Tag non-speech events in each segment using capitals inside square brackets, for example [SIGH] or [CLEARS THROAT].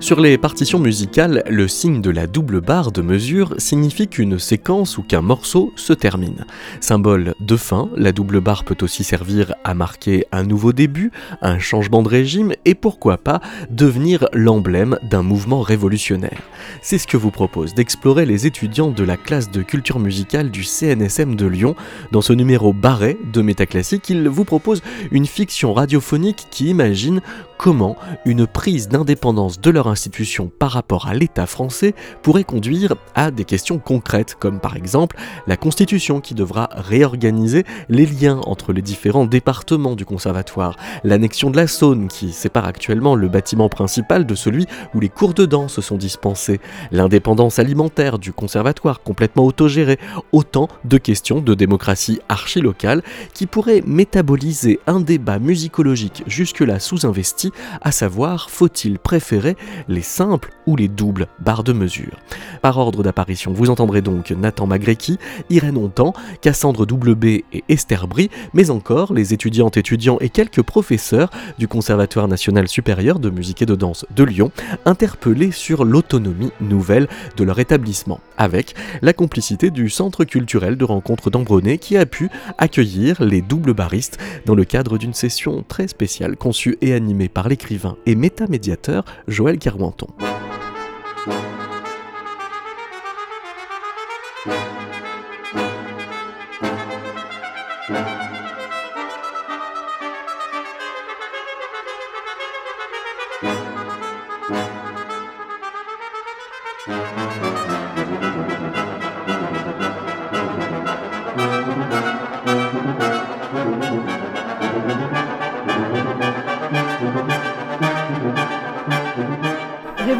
Sur les partitions musicales, le signe de la double barre de mesure signifie qu'une séquence ou qu'un morceau se termine. Symbole de fin, la double barre peut aussi servir à marquer un nouveau début, un changement de régime et pourquoi pas devenir l'emblème d'un mouvement révolutionnaire. C'est ce que vous propose d'explorer les étudiants de la classe de culture musicale du CNSM de Lyon. Dans ce numéro barré de Métaclassique, ils vous proposent une fiction radiophonique qui imagine comment une prise d'indépendance de leur institution par rapport à l'État français pourrait conduire à des questions concrètes, comme par exemple la Constitution qui devra réorganiser les liens entre les différents départements du conservatoire, l'annexion de la Saône qui sépare actuellement le bâtiment principal de celui où les cours de danse sont dispensés, l'indépendance alimentaire du conservatoire complètement autogéré, autant de questions de démocratie archi-locale qui pourraient métaboliser un débat musicologique jusque-là sous-investi à savoir faut-il préférer les simples ou les doubles barres de mesure. Par ordre d'apparition, vous entendrez donc Nathan Magrecki, Irène Hontan, Cassandre WB et Esther Brie, mais encore les étudiantes, étudiants et quelques professeurs du Conservatoire national supérieur de musique et de danse de Lyon, interpellés sur l'autonomie nouvelle de leur établissement, avec la complicité du Centre culturel de rencontre d'Ambronay qui a pu accueillir les doubles baristes dans le cadre d'une session très spéciale conçue et animée par par l'écrivain et métamédiateur Joël Carwanton.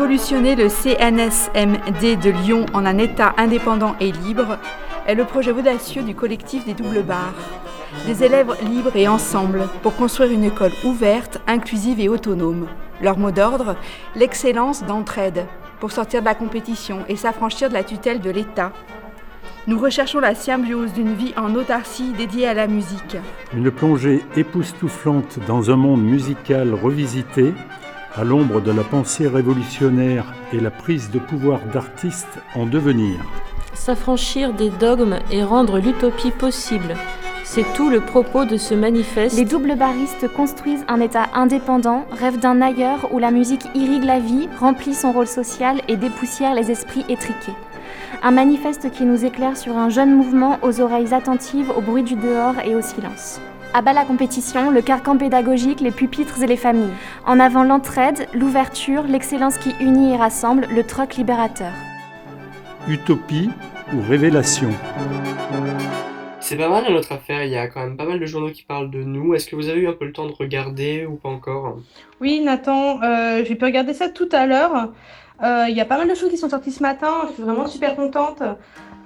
Révolutionner le CNSMD de Lyon en un État indépendant et libre est le projet audacieux du collectif des doubles barres. Des élèves libres et ensemble pour construire une école ouverte, inclusive et autonome. Leur mot d'ordre, l'excellence d'entraide, pour sortir de la compétition et s'affranchir de la tutelle de l'État. Nous recherchons la symbiose d'une vie en autarcie dédiée à la musique. Une plongée époustouflante dans un monde musical revisité à l'ombre de la pensée révolutionnaire et la prise de pouvoir d'artistes en devenir. S'affranchir des dogmes et rendre l'utopie possible. C'est tout le propos de ce manifeste. Les doubles baristes construisent un État indépendant, rêvent d'un ailleurs où la musique irrigue la vie, remplit son rôle social et dépoussière les esprits étriqués. Un manifeste qui nous éclaire sur un jeune mouvement aux oreilles attentives au bruit du dehors et au silence. À bas la compétition, le carcan pédagogique, les pupitres et les familles. En avant l'entraide, l'ouverture, l'excellence qui unit et rassemble, le troc libérateur. Utopie ou révélation? C'est pas mal notre affaire, il y a quand même pas mal de journaux qui parlent de nous. Est-ce que vous avez eu un peu le temps de regarder ou pas encore? Oui, Nathan, euh, j'ai pu regarder ça tout à l'heure. Euh, il y a pas mal de choses qui sont sorties ce matin, je suis vraiment super contente.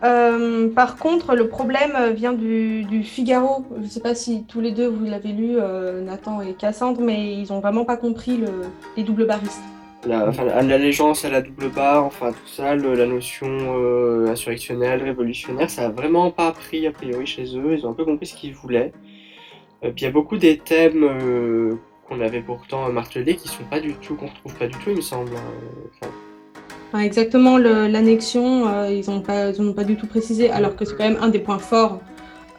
Euh, par contre, le problème vient du, Figaro. Je ne sais pas si tous les deux vous l'avez lu, euh, Nathan et Cassandre, mais ils n'ont vraiment pas compris le, les doubles baristes. La, enfin, l'allégeance à la double barre, enfin tout ça, la notion euh, insurrectionnelle, révolutionnaire, ça a vraiment pas appris a priori chez eux. Ils ont un peu compris ce qu'ils voulaient. puis il y a beaucoup des thèmes qu'on avait pourtant martelés qui sont pas du tout, qu'on retrouve pas du tout, il me semble. Exactement, l'annexion, euh, ils n'ont pas, pas du tout précisé, alors que c'est quand même un des points forts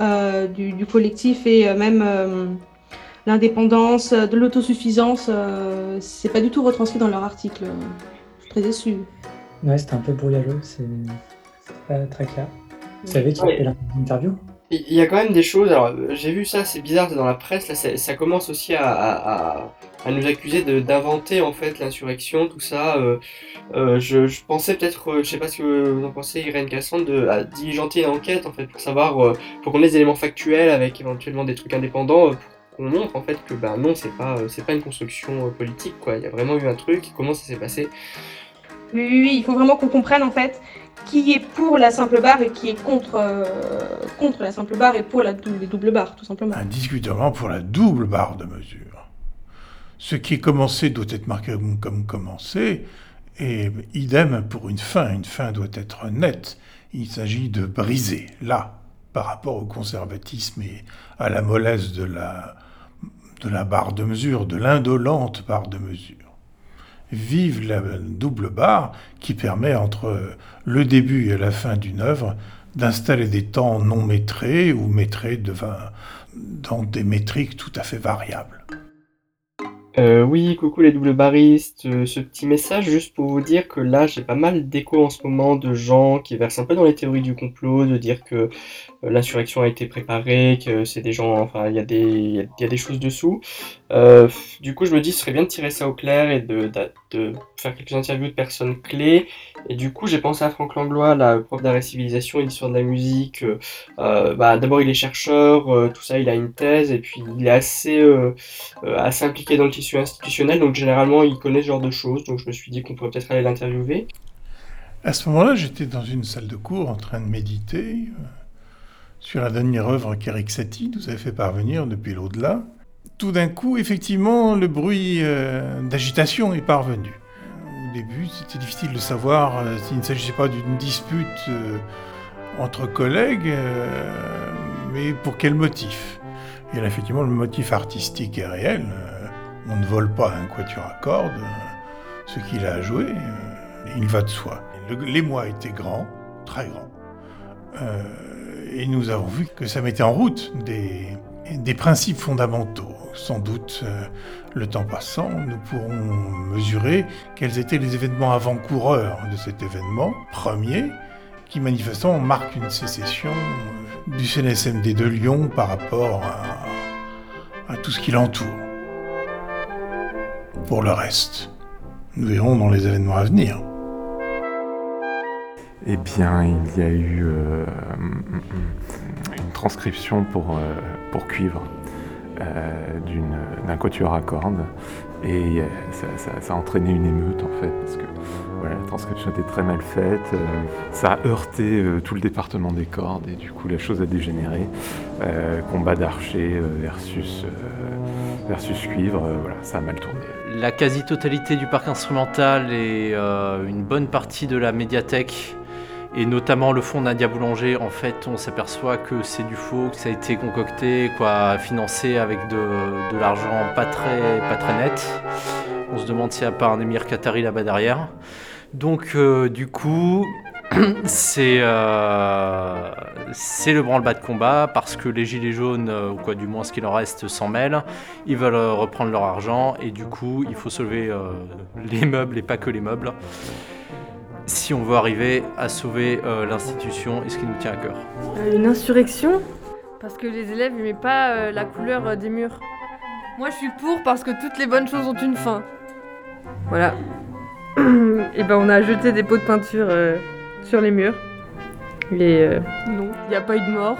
euh, du, collectif et euh, même l'indépendance, de l'autosuffisance, c'est pas du tout retranscrit dans leur article. Je suis très déçue. Ouais, c'était un peu brouillageux, c'est pas très clair. Vous savez qui a fait l'interview il y a quand même des choses, alors j'ai vu ça, c'est bizarre, dans la presse, là, ça commence aussi à, nous accuser d'inventer en fait l'insurrection, tout ça. Euh, euh, je, pensais peut-être, euh, je sais pas ce que vous en pensez, Irène Cassandre, de à diligenter une enquête en fait pour savoir, pour qu'on ait des éléments factuels avec éventuellement des trucs indépendants, pour qu'on montre en fait que ben non, c'est pas, c'est pas une construction politique quoi. Il y a vraiment eu un truc, comment ça s'est passé? Oui, oui, il faut vraiment qu'on comprenne en fait qui est pour la simple barre et qui est contre, euh, contre la simple barre et pour la, les doubles barres, tout simplement. Indiscutablement pour la double barre de mesure. Ce qui est commencé doit être marqué comme commencé, et idem pour une fin. Une fin doit être nette. Il s'agit de briser, là, par rapport au conservatisme et à la mollesse de la, de barre de mesure, de l'indolente barre de mesure. Vive la double barre qui permet entre le début et la fin d'une œuvre d'installer des temps non métrés ou métrés dans des métriques tout à fait variables. Euh, oui, coucou les double baristes. Euh, ce petit message juste pour vous dire que là, j'ai pas mal d'échos en ce moment de gens qui versent un peu dans les théories du complot, de dire que l'insurrection a été préparée, que c'est des gens, enfin, il y a des, il y a des choses dessous. Euh, du coup, je me dis, ce serait bien de tirer ça au clair et de, de, faire quelques interviews de personnes clés. Et du coup, j'ai pensé à Franck Langlois, la prof d'art et civilisation et d'histoire de la musique. Euh, bah, D'abord, il est chercheur, tout ça, il a une thèse, et puis il est assez, assez impliqué dans le tissu institutionnel, donc généralement, il connaît ce genre de choses. Donc, je me suis dit qu'on pourrait peut-être aller l'interviewer. À ce moment-là, j'étais dans une salle de cours en train de méditer sur la dernière œuvre qu'Eric Satie nous avait fait parvenir depuis l'au-delà. Tout d'un coup, effectivement, le bruit euh, d'agitation est parvenu. Au début, c'était difficile de savoir euh, s'il ne s'agissait pas d'une dispute euh, entre collègues, mais pour quel motif? Et là, effectivement, le motif artistique est réel. on ne vole pas un quatuor à cordes. ce qu'il a joué, il va de soi. L'émoi était grand, très grand et nous avons vu que ça mettait en route des, principes fondamentaux. Sans doute, euh, le temps passant, nous pourrons mesurer quels étaient les événements avant-coureurs de cet événement premier, qui manifestement marque une sécession du CNSMD de Lyon par rapport à tout ce qui l'entoure. Pour le reste, nous verrons dans les événements à venir. Eh bien, il y a eu euh, une transcription pour, euh, cuivre euh, d'un quatuor à cordes. Et ça, a entraîné une émeute en fait, parce que la transcription était très mal faite. ça a heurté tout le département des cordes et du coup la chose a dégénéré. combat d'archer versus, versus cuivre, voilà, ça a mal tourné. La quasi-totalité du parc instrumental et une bonne partie de la médiathèque et notamment le fond Nadia Boulanger, en fait, on s'aperçoit que c'est du faux, que ça a été concocté, quoi, financé avec de, l'argent pas très, pas très net. On se demande s'il n'y a pas un émir qatari là-bas derrière. Donc, euh, du coup, [CLEARS THROAT] c'est euh, c'est le branle-bas de combat parce que les gilets jaunes, euh, ou quoi du moins ce qu'il en reste, s'en mêlent. Ils veulent reprendre leur argent et du coup, il faut sauver les meubles et pas que les meubles si on veut arriver à sauver euh, l'institution et ce qui nous tient à cœur. Euh, une insurrection Parce que les élèves n'aimaient pas euh, la couleur des murs. Moi je suis pour parce que toutes les bonnes choses ont une fin. Voilà. [CLEARS THROAT] et ben on a jeté des pots de peinture sur les murs. Et non, il n'y a pas eu de mort.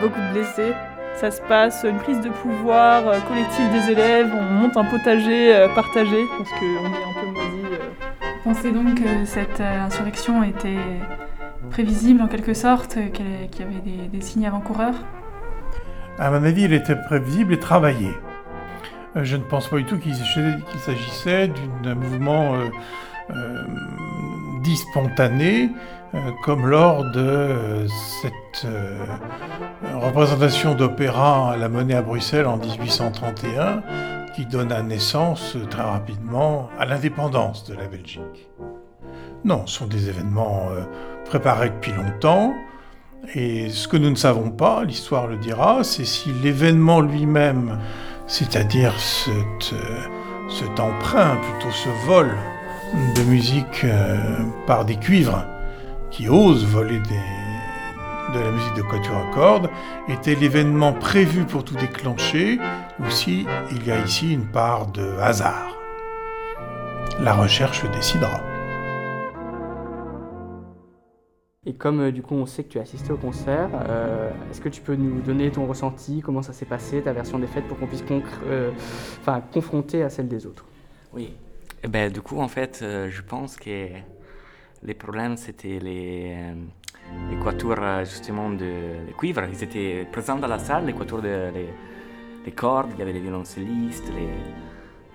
Beaucoup de blessés. Ça se passe une prise de pouvoir collective des élèves, on monte un potager partagé parce qu'on est un peu moisi pensez donc que cette euh, insurrection était prévisible en quelque sorte, qu'il y avait des, signes avant-coureurs? À mon avis, elle était prévisible et travaillée. Euh, je ne pense pas du tout qu'il s'agissait d'un mouvement euh, dit spontané, comme lors de cette représentation d'opéra à la Monnaie à Bruxelles en 1831 qui donna naissance très rapidement à l'indépendance de la Belgique. Non, ce sont des événements euh, préparés depuis longtemps, et ce que nous ne savons pas, l'histoire le dira, c'est si l'événement lui-même, c'est-à-dire cet, euh, emprunt, plutôt ce vol de musique euh, par des cuivres qui osent voler de la musique de quatuor à cordes, était l'événement prévu pour tout déclencher, ou si il y a ici une part de hasard. La recherche décidera. Et comme euh, du coup on sait que tu as assisté au concert, euh, est-ce que tu peux nous donner ton ressenti, comment ça s'est passé, ta version des fêtes pour qu'on puisse euh, confronter à celle des autres? Oui, eh ben, du coup en fait je pense que les problèmes c'était les, les quatuors justement de, de, cuivre, ils étaient présents dans la salle, les quatuors de, cordes, il y avait les violoncellistes, les,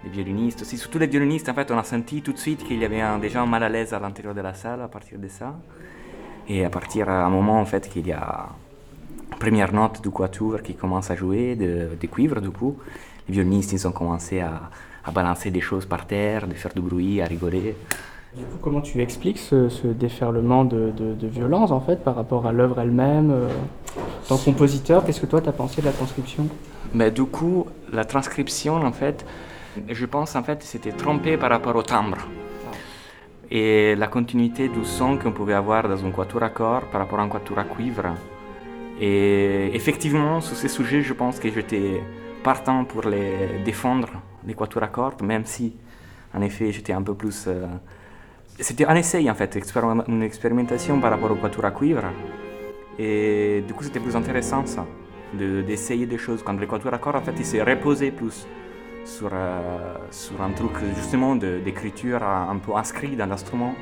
les, violinistes aussi. Surtout les violonistes, en fait, on a senti tout de suite qu'il y avait un, déjà un mal à l'aise à l'intérieur de la salle à partir de ça. Et à partir d'un moment, en fait, qu'il y a une première note du quatuor qui commence à jouer, de, de cuivre, du coup, les violonistes, ils ont commencé à, à balancer des choses par terre, de faire du bruit, à rigoler. Du coup, comment tu expliques ce, ce déferlement de, de, de, violence en fait par rapport à l'œuvre elle-même euh, En tant que compositeur, qu'est-ce que toi tu as pensé de la transcription? Mais du coup, la transcription en fait, je pense en fait c'était trompé par rapport au timbre. Et la continuité du son qu'on pouvait avoir dans un quatuor à corps par rapport à un quatuor à cuivre. Et effectivement, sur ces sujets, je pense que j'étais partant pour les défendre, les quatuors à cordes, même si, en effet, j'étais un peu plus... Euh, c'était un essai, en fait, une expérimentation par rapport au quatuor à cuivre. Et du coup, c'était plus intéressant, ça, d'essayer des choses. Quand le quatuor à cordes, en fait, il s'est reposé plus sur, euh, sur un truc, justement, d'écriture un peu inscrit dans l'instrument,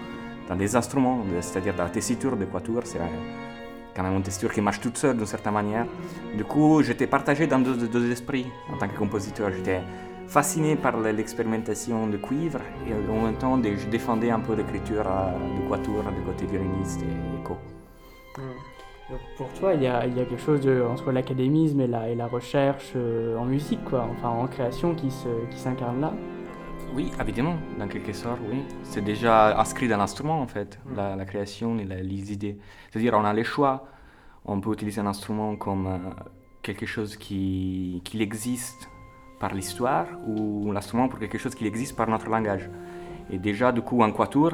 dans des instruments, c'est-à-dire dans la tessiture de quatuor, c'est quand même une texture qui marche toute seule d'une certaine manière. Du coup, j'étais partagé dans deux, deux, esprits en tant que compositeur. J'étais fasciné par l'expérimentation de cuivre et en même temps, je défendais un peu l'écriture de quatuor du côté violoniste et écho. Donc pour toi, il y, a, il y a quelque chose de, entre l'académisme et la, et la recherche euh, en musique, quoi, enfin en création qui s'incarne qui là oui, évidemment, dans quelque sorte, oui. C'est déjà inscrit dans l'instrument, en fait, Mm. la, la, création et la, les idées. C'est-à-dire, on a les choix. On peut utiliser un instrument comme euh, quelque chose qui, qui existe par l'histoire ou l'instrument pour quelque chose qui existe par notre langage. Et déjà, du coup, en quatuor,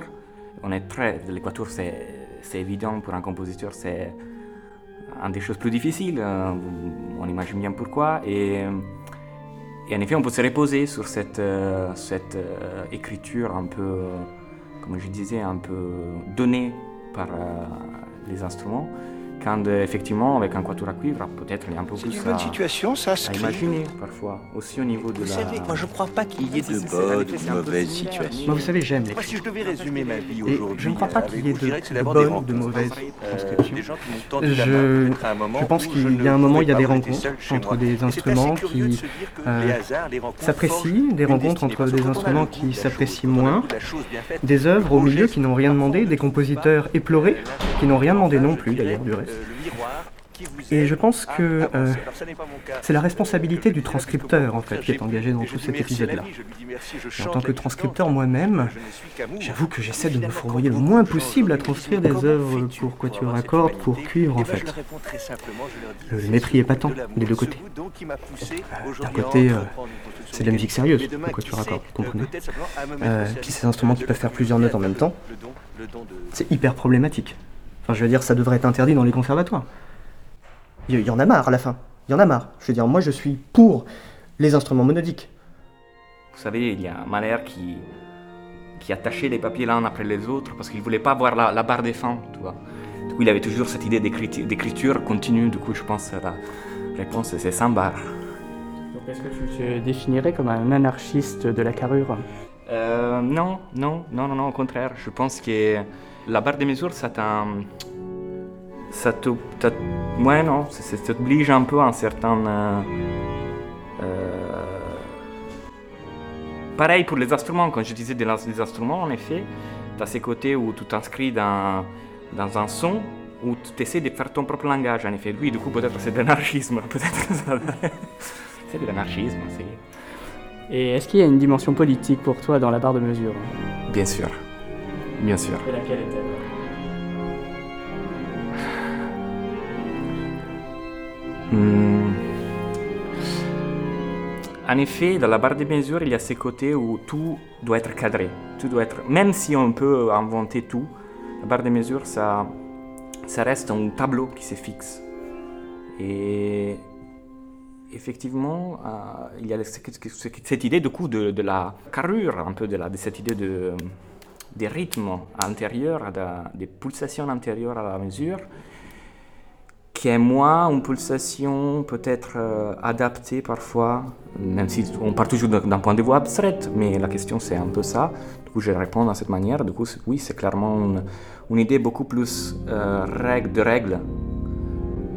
on est très... Le quatuor, c'est évident pour un compositeur, c'est une des choses plus difficiles. euh, on imagine bien pourquoi. Et... Et en effet, on peut se reposer sur cette, euh, cette euh, écriture un peu, comme je disais, un peu donnée par les instruments. Quand effectivement, avec un quatuor à cuivre, peut-être il y a un peu plus une bonne à, situation, ça, à Scri. imaginer parfois, aussi au niveau de Vous la... savez, moi je crois pas qu'il y ait de C'est- c'est- bonnes c'est ou de mauvaises situations. Moi, vous savez, j'aime Moi, si je devais résumer ma vie Et aujourd'hui, je ne crois pas qu'il y ait de, c'est de bonnes ou de mauvaises Euh, transcriptions. la Je, pense qu'il y ne a un moment, il y a des rencontres chez entre moi. des c'est instruments de qui se euh, les les s'apprécient, des rencontres entre des instruments qui de la s'apprécient moins, de la des œuvres au milieu qui n'ont rien demandé, des compositeurs éplorés qui n'ont rien demandé non plus d'ailleurs du reste. Et je pense que euh, c'est la responsabilité du transcripteur en fait qui est engagé dans tout cet épisode-là. En tant que transcripteur moi-même, j'avoue que j'essaie de me fourvoyer le moins possible à transcrire des œuvres pour quatuor à cordes, pour cuivre en fait. Le mépris est patent des deux côtés. D'un côté, euh, c'est de la musique sérieuse, le quatuor à cordes, vous comprenez Euh, Puis ces instruments qui peuvent faire plusieurs notes en même temps, c'est hyper problématique. Enfin, je veux dire, ça devrait être interdit dans les conservatoires. Il y, y en a marre à la fin. Il y en a marre. Je veux dire, moi je suis pour les instruments monodiques. Vous savez, il y a un Mahler qui, qui attachait les papiers l'un après les autres parce qu'il ne voulait pas voir la, la barre des fins, tu vois. Du coup, il avait toujours cette idée d'écriture d'écriture continue. Du coup, je pense que la réponse, c'est sans barre. Donc est-ce que tu te définirais comme un anarchiste de la carrure? Euh, non, non, non, non, non, au contraire. Je pense que la barre de mesure, ça t'en- Ça te. t'as- Ouais, non, ça, ça t'oblige un peu à un certain. euh, euh, Pareil pour les instruments, quand je disais des, des instruments, en effet, tu as ces côtés où tu t'inscris dans, dans un son, où tu essaies de faire ton propre langage, en effet. Oui, du coup, peut-être c'est de l'anarchisme, [LAUGHS] peut-être c'est de l'anarchisme, c'est. Et est-ce qu'il y a une dimension politique pour toi dans la barre de mesure? Bien sûr. Bien sûr. Et laquelle est-elle? Hmm. En effet, dans la barre de mesure, il y a ces côtés où tout doit être cadré. Tout doit être, même si on peut inventer tout, la barre de mesure, ça, ça reste un tableau qui se fixe. Et effectivement, euh, il y a cette, cette idée du coup de, de la carrure, un peu de, la, de cette idée de, des rythmes intérieurs, de- des pulsations intérieures à la mesure, qui est moins une pulsation peut-être euh, adaptée parfois, même si on part toujours d'un point de vue abstrait, mais la question c'est un peu ça. Du coup, je réponds de cette manière. Du coup, oui, c'est clairement une, idée beaucoup plus euh, règle, de règles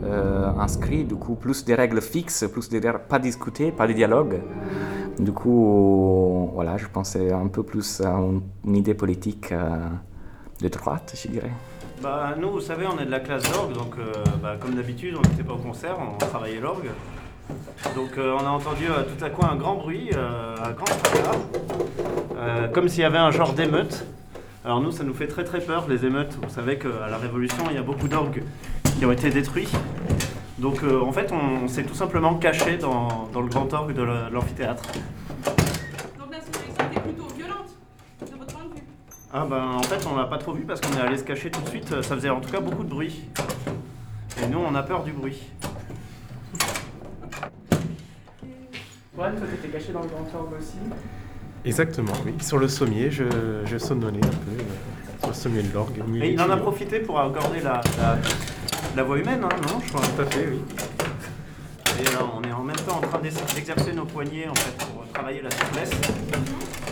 euh, inscrites, du coup, plus des règles fixes, plus des pas discutées, pas de dialogue. Du coup, voilà, je pensais un peu plus à une, idée politique euh, de droite, je dirais. Bah, nous, vous savez, on est de la classe d'orgue, donc euh, bah, comme d'habitude, on n'était pas au concert, on travaillait l'orgue. Donc euh, on a entendu tout à coup un grand bruit, un grand fracas, comme s'il y avait un genre d'émeute. Alors nous, ça nous fait très très peur, les émeutes. Vous savez qu'à la Révolution, il y a beaucoup d'orgues qui ont été détruits. Donc euh, en fait, on, s'est tout simplement caché dans, dans le grand orgue de la- de l'amphithéâtre. Donc la sonorité était plutôt violente, de votre point de vue. Ah ben en fait on l'a pas trop vu parce qu'on est allé se cacher tout de suite, ça faisait en tout cas beaucoup de bruit. Et nous on a peur du bruit. Ouais, toi t'étais caché dans le grand orgue aussi. Exactement, oui. Sur le sommier, je, je sonnonnais un peu euh, sur le sommier de l'orgue. Et il en a profité pour accorder la, la, la voix humaine, hein, non je crois. Tout à fait, oui. Et là on est en même temps en train d'ex- d'exercer nos poignets en fait pour travailler la souplesse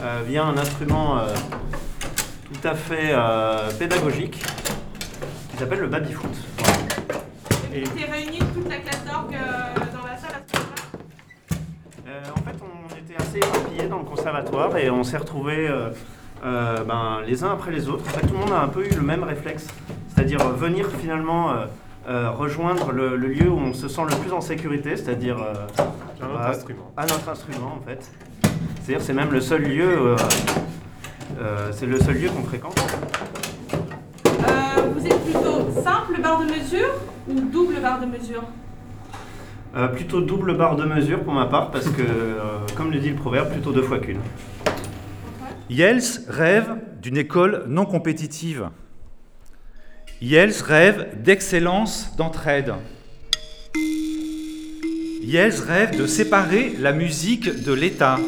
euh, via un instrument euh, tout à fait euh, pédagogique qui s'appelle le baby-foot. Et vous étiez réunis toute la classe d'orgue euh, dans la salle à ce moment-là? Euh, en fait, on était assez éparpillés dans le conservatoire et on s'est retrouvés euh, euh, ben, les uns après les autres. En fait, tout le monde a un peu eu le même réflexe, c'est-à-dire euh, venir finalement euh, rejoindre le, le lieu où on se sent le plus en sécurité, c'est-à-dire euh, À notre à- instrument. À notre instrument, en fait. C'est-à-dire, c'est même le seul lieu. euh, euh, c'est le seul lieu qu'on fréquente. Euh, Vous êtes plutôt simple barre de mesure ou double barre de mesure? Euh, plutôt double barre de mesure pour ma part, parce que, euh, comme le dit le proverbe, plutôt deux fois qu'une. Yels rêve d'une école non compétitive. Yels rêve d'excellence d'entraide. Yels rêve de séparer la musique de l'État.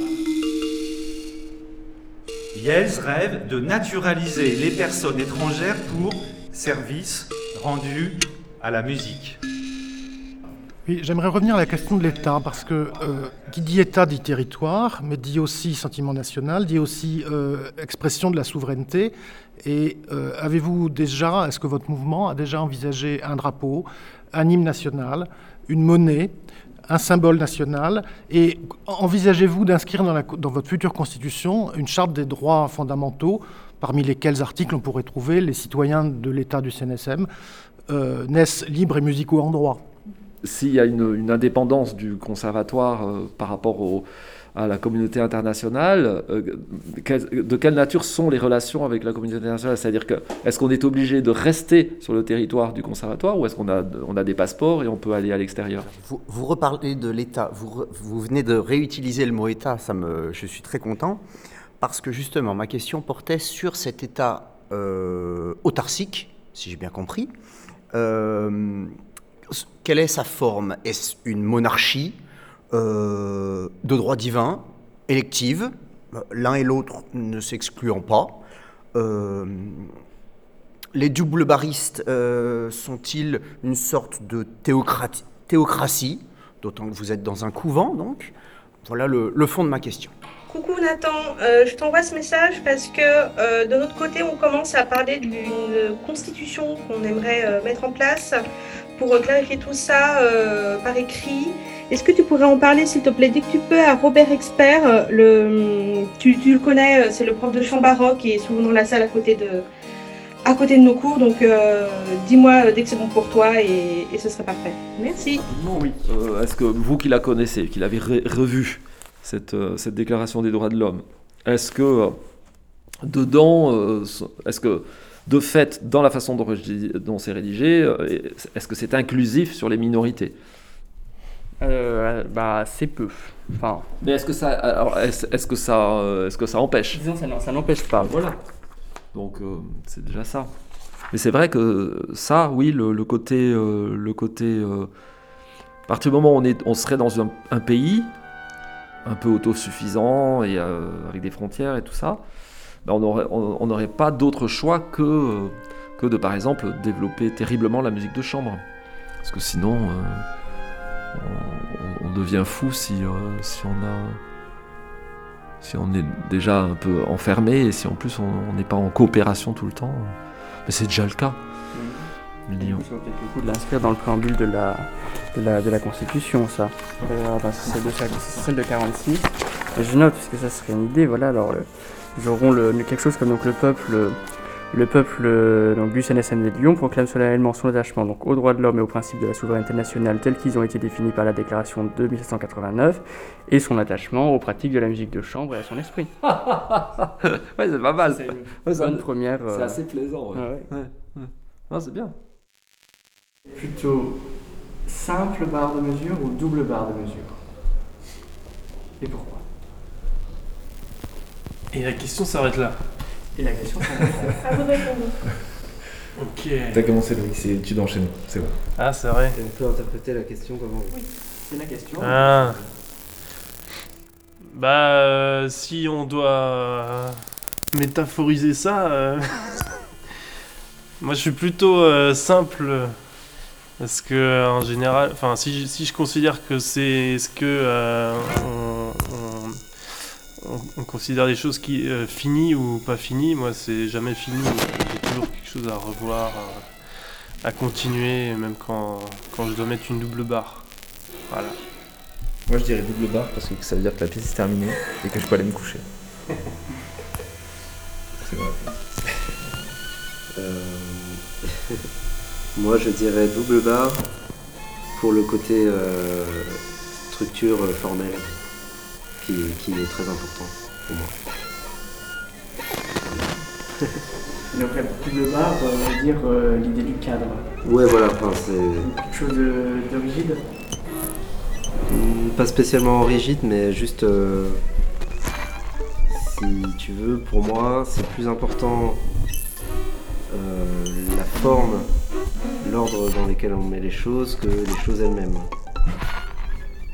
Yels rêve de naturaliser les personnes étrangères pour service rendu à la musique. Oui, j'aimerais revenir à la question de l'État, parce que euh, qui dit État dit territoire, mais dit aussi sentiment national, dit aussi euh, expression de la souveraineté. Et euh, avez-vous déjà, est-ce que votre mouvement a déjà envisagé un drapeau, un hymne national, une monnaie, un symbole national? Et envisagez-vous d'inscrire dans, votre future constitution une charte des droits fondamentaux, parmi lesquels articles on pourrait trouver les citoyens de l'État du CNSM euh, naissent libres et musicaux en droit? S'il y a une, indépendance du conservatoire euh, par rapport au- à la communauté internationale, euh, de quelle nature sont les relations avec la communauté internationale? C'est-à-dire que est-ce qu'on est obligé de rester sur le territoire du conservatoire ou est-ce qu'on a, on a des passeports et on peut aller à l'extérieur? Vous, reparlez de l'État, vous, vous venez de réutiliser le mot État, ça me, je suis très content, parce que justement, ma question portait sur cet État euh, autarcique, si j'ai bien compris. Euh, quelle est sa forme? Est-ce une monarchie? De droit divin, élective, euh, l'un et l'autre ne s'excluant pas Euh, les double baristes euh, sont-ils une sorte de théocrati- théocratie, d'autant que vous êtes dans un couvent, donc? Voilà le, le fond de ma question. Coucou Nathan, Euh, je t'envoie ce message parce que euh, de notre côté, on commence à parler d'une constitution qu'on aimerait euh, mettre en place pour euh, clarifier tout ça euh, par écrit. Est-ce que tu pourrais en parler, s'il te plaît, dès que tu peux, à Robert Expert euh, le, tu, le connais, euh, c'est le prof de chant baroque qui est souvent dans la salle à côté de, à côté de nos cours. Donc euh, dis-moi dès que c'est bon pour toi et, ce serait parfait. Merci. oui. Euh, est-ce que vous qui la connaissez, qui l'avez revue, cette, déclaration des droits de l'homme, est-ce que dedans, est-ce que de fait, dans la façon dont, dont c'est rédigé, est-ce que c'est inclusif sur les minorités? Euh, bah, c'est peu. Enfin, Mais est-ce que ça, alors, est-ce, est-ce que ça, euh, est-ce que ça empêche? Disons, ça, n'en- ça n'empêche pas. Voilà. Donc euh, c'est déjà ça. Mais c'est vrai que ça, oui, le, le côté, euh, le côté, euh, à partir du moment où on est, on serait dans un, un pays un peu autosuffisant et euh, avec des frontières et tout ça, ben, on n'aurait on, on n'aurait pas d'autre choix que, euh, que de, par exemple, développer terriblement la musique de chambre. Parce que sinon, euh, on, on- devient fou si, euh, si on a si on est déjà un peu enfermé et si en plus on n'est pas en coopération tout le temps. Mais c'est déjà le cas. Peut-être le coup de l'inscrire dans le préambule de la, de la, de la Constitution, ça. Euh, attends, c'est celle celle de 46. Et je note, parce que ça serait une idée, voilà, alors, euh, ils auront le, quelque chose comme donc le peuple, Le peuple euh, donc, du CNSM de Lyon proclame solennellement son attachement donc, aux droits de l'homme et aux principes de la souveraineté nationale tels qu'ils ont été définis par la déclaration de 1789 et son attachement aux pratiques de la musique de chambre et à son esprit. [LAUGHS] ouais, c'est pas mal. C'est une Ouais, c'est bonne première. C'est euh, assez plaisant. Ouais. ah ouais. Ouais, ouais. Non, c'est bien. Plutôt simple barre de mesure ou double barre de mesure? Et pourquoi? Et la question s'arrête là. Et la question s'arrête là. À vous répondre. Ok. T'as commencé Loïc, c'est- tu dois enchaîner, c'est bon. Ah, c'est vrai. Et on peut interpréter la question comment on veut. C'est la question. Ah. Bah, euh, si on doit euh, métaphoriser ça, euh, [LAUGHS] moi je suis plutôt euh, simple. Parce que en général, enfin, si, je- si je considère que c'est ce que euh, on, on- on- on considère des choses qui euh, finies ou pas finies, moi c'est jamais fini. J'ai toujours quelque chose à revoir, à, à continuer, même quand, quand je dois mettre une double barre. Voilà. Moi je dirais double barre parce que ça veut dire que la pièce est terminée et que je peux aller me coucher. [LAUGHS] C'est vrai. Euh, [LAUGHS] Moi, je dirais double barre pour le côté euh, structure euh, formelle qui, qui est très important pour moi. Donc la double barre euh, veut dire euh, l'idée du cadre. Ouais, voilà, enfin, c'est Quelque chose de, de rigide. Pas spécialement rigide, mais juste euh, si tu veux, pour moi, c'est plus important euh, la forme, l'ordre dans lequel on met les choses que les choses elles-mêmes.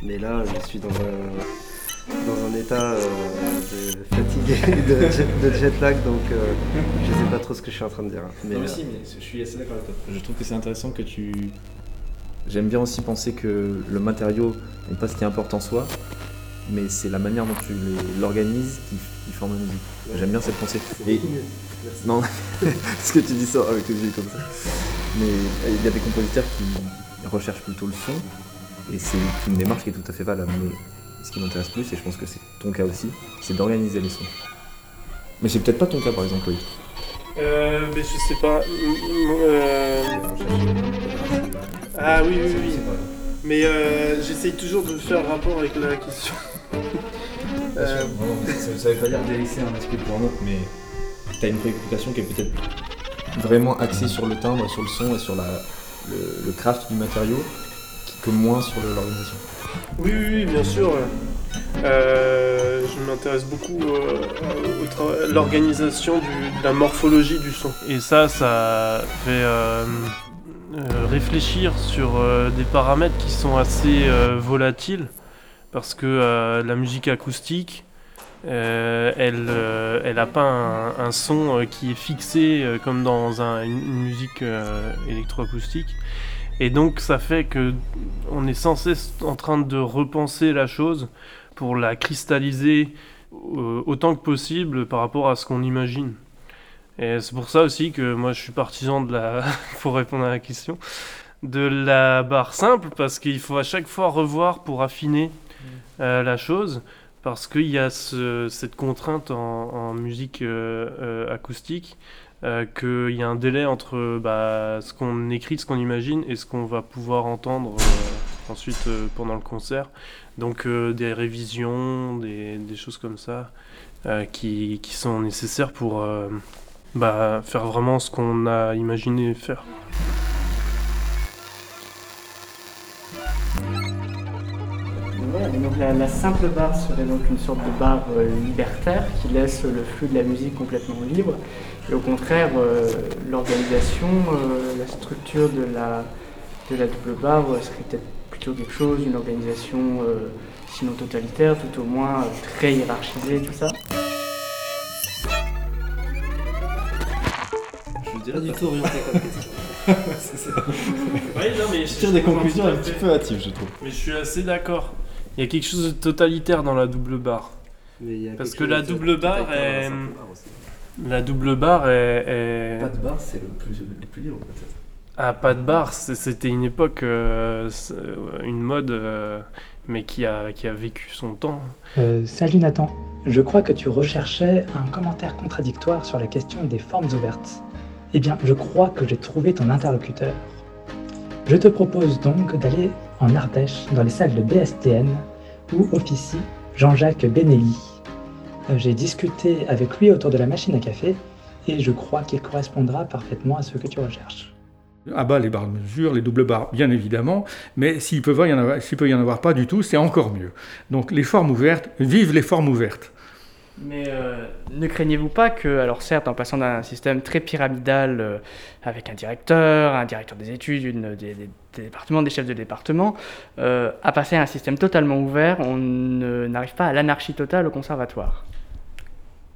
Mais là, je suis dans un, dans un état euh, de fatigué, de, [LAUGHS] jet, de jet lag, donc euh, je sais pas trop ce que je suis en train de dire. Mais, non, mais euh, si, mais je suis assez d'accord avec toi. Je trouve que c'est intéressant que tu. J'aime bien aussi penser que le matériau n'est pas ce qui importe en soi, mais c'est la manière dont tu les- l'organises qui, qui forme la musique. J'aime bien cette pensée. C'est Et... Merci. Non, [LAUGHS] parce que tu dis ça avec une vie comme ça. Mais il y a des compositeurs qui recherchent plutôt le son, et c'est une démarche qui est tout à fait valable. Mais ce qui m'intéresse plus, et je pense que c'est ton cas aussi, c'est d'organiser les sons. Mais c'est peut-être pas ton cas par exemple, Loïc. Euh, mais je sais pas. Mm, euh, Ah oui, oui, oui. Mais euh, j'essaye toujours de faire rapport avec la question. [LAUGHS] Euh, ça, veut pas dire délaisser un aspect pour un autre, mais t'as une préoccupation qui est peut-être vraiment axée sur le timbre, sur le son et sur la, le, le craft du matériau, que moins sur l'organisation. Oui, oui, bien sûr. Euh, je m'intéresse beaucoup euh, à l'organisation du- de la morphologie du son. Et ça, ça fait euh, euh, réfléchir sur euh, des paramètres qui sont assez euh, volatiles. Parce que euh, la musique acoustique, euh, elle euh, elle n'a pas un, son euh, qui est fixé euh, comme dans un- une, musique euh, électroacoustique. Et donc ça fait que on est sans cesse en train de repenser la chose pour la cristalliser euh, autant que possible par rapport à ce qu'on imagine. Et c'est pour ça aussi que moi je suis partisan de la, [LAUGHS] pour répondre à la question, de la barre simple parce qu'il faut à chaque fois revoir pour affiner euh, la chose parce qu'il y a ce- cette contrainte en, en musique euh, euh, acoustique euh, qu'il y a un délai entre bah, ce qu'on écrit, ce qu'on imagine et ce qu'on va pouvoir entendre euh, ensuite euh, pendant le concert. Donc des révisions, des, choses comme ça qui, sont nécessaires pour bah, faire vraiment ce qu'on a imaginé faire. Donc la, la simple barre serait donc une sorte de barre libertaire qui laisse le flux de la musique complètement libre. Et au contraire, euh, l'organisation, euh, la structure de la, de la double barre euh, serait peut-être plutôt quelque chose, une organisation euh, sinon totalitaire, tout au moins euh, très hiérarchisée, tout ça. Je dirais du tout orienté comme [LAUGHS] question. C'est ça. Non, mais je tire des conclusions un petit peu hâtives, je trouve. Mais je suis assez d'accord. Il y a quelque chose de totalitaire dans la double barre. Mais il y a Parce que la double barre est. La double barre est. est- Pas de barre, c'est le plus, le plus libre peut-être. Ah, pas de barre, c'était une époque, euh, c'est- une mode, euh, mais qui a, qui a vécu son temps. Euh, salut Nathan, je crois que tu recherchais un commentaire contradictoire sur la question des formes ouvertes. Eh bien, je crois que j'ai trouvé ton interlocuteur. Je te propose donc d'aller en Ardèche, dans les salles de BSTN, où officie Jean-Jacques Benelli. J'ai discuté avec lui autour de la machine à café et je crois qu'il correspondra parfaitement à ce que tu recherches. À bas les barres de mesure, les doubles barres, bien évidemment, mais s'il peut, y en avoir, s'il peut y en avoir pas du tout, c'est encore mieux. Donc les formes ouvertes, vive les formes ouvertes. Mais euh, ne craignez-vous pas que, alors certes, en passant d'un système très pyramidal euh, avec un directeur, un directeur des études, une, des, des- des départements, des chefs de département, euh, à passer à un système totalement ouvert, on n'arrive pas à l'anarchie totale au conservatoire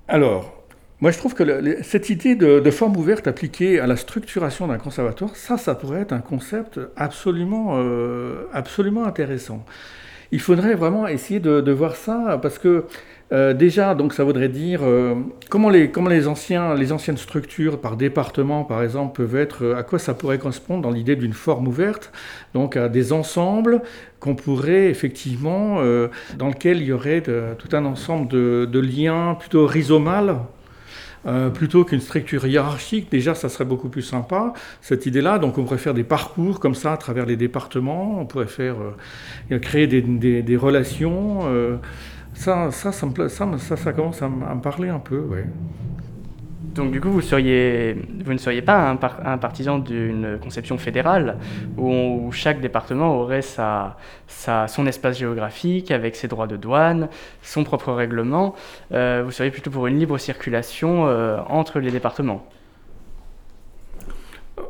Alors, moi je trouve que cette idée de, de forme ouverte appliquée à la structuration d'un conservatoire, ça, ça pourrait être un concept absolument, euh, absolument intéressant. Il faudrait vraiment essayer de, de voir ça parce que euh, déjà, donc ça voudrait dire euh, comment, les, comment les, anciens, les anciennes structures par département, par exemple, peuvent être, euh, à quoi ça pourrait correspondre dans l'idée d'une forme ouverte, donc à des ensembles qu'on pourrait effectivement, dans lesquels il y aurait tout un ensemble de, de liens plutôt rhizomales. plutôt qu'une structure hiérarchique, déjà ça serait beaucoup plus sympa, cette idée-là. Donc on pourrait faire des parcours comme ça à travers les départements, on pourrait faire créer des, des- relations. Ça, ça, ça, me pla- ça, ça, ça commence à, me- parler un peu, ouais. Donc du coup, vous, ne seriez pas un, par- un partisan d'une conception fédérale où, chaque département aurait son espace géographique avec ses droits de douane, son propre règlement. Euh, vous seriez plutôt pour une libre circulation euh, entre les départements.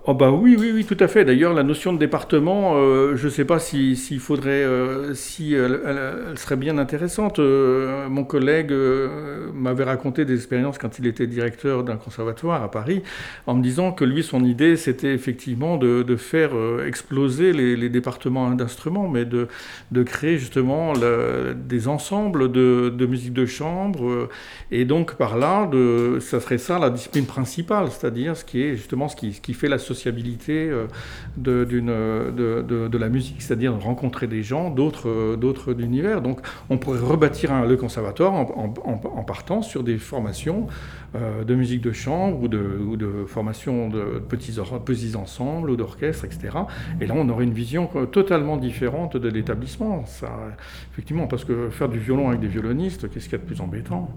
Oh bah oui, oui, oui, tout à fait. D'ailleurs, la notion de département, euh, je ne sais pas si- s'il faudrait, euh, si elle, elle- elle serait bien intéressante. Euh, mon collègue m'avait raconté des expériences quand il était directeur d'un conservatoire à Paris, en me disant que lui, son idée, c'était effectivement de, faire exploser les, départements d'instruments, mais de, de créer justement des ensembles de, musique de chambre. et donc, par là, ça serait ça la discipline principale, c'est-à-dire ce qui est justement ce qui, ce qui fait la sociabilité euh, euh, de, de- la musique, c'est-à-dire rencontrer des gens d'autres, euh, d'autres univers. Donc on pourrait rebâtir le conservatoire en, partant sur des formations de musique de chambre ou de, ou de formations de petits, petits ensembles ou d'orchestres, etc. Et là on aurait une vision totalement différente de l'établissement. Effectivement, parce que faire du violon avec des violonistes, qu'est-ce qu'il y a de plus embêtant?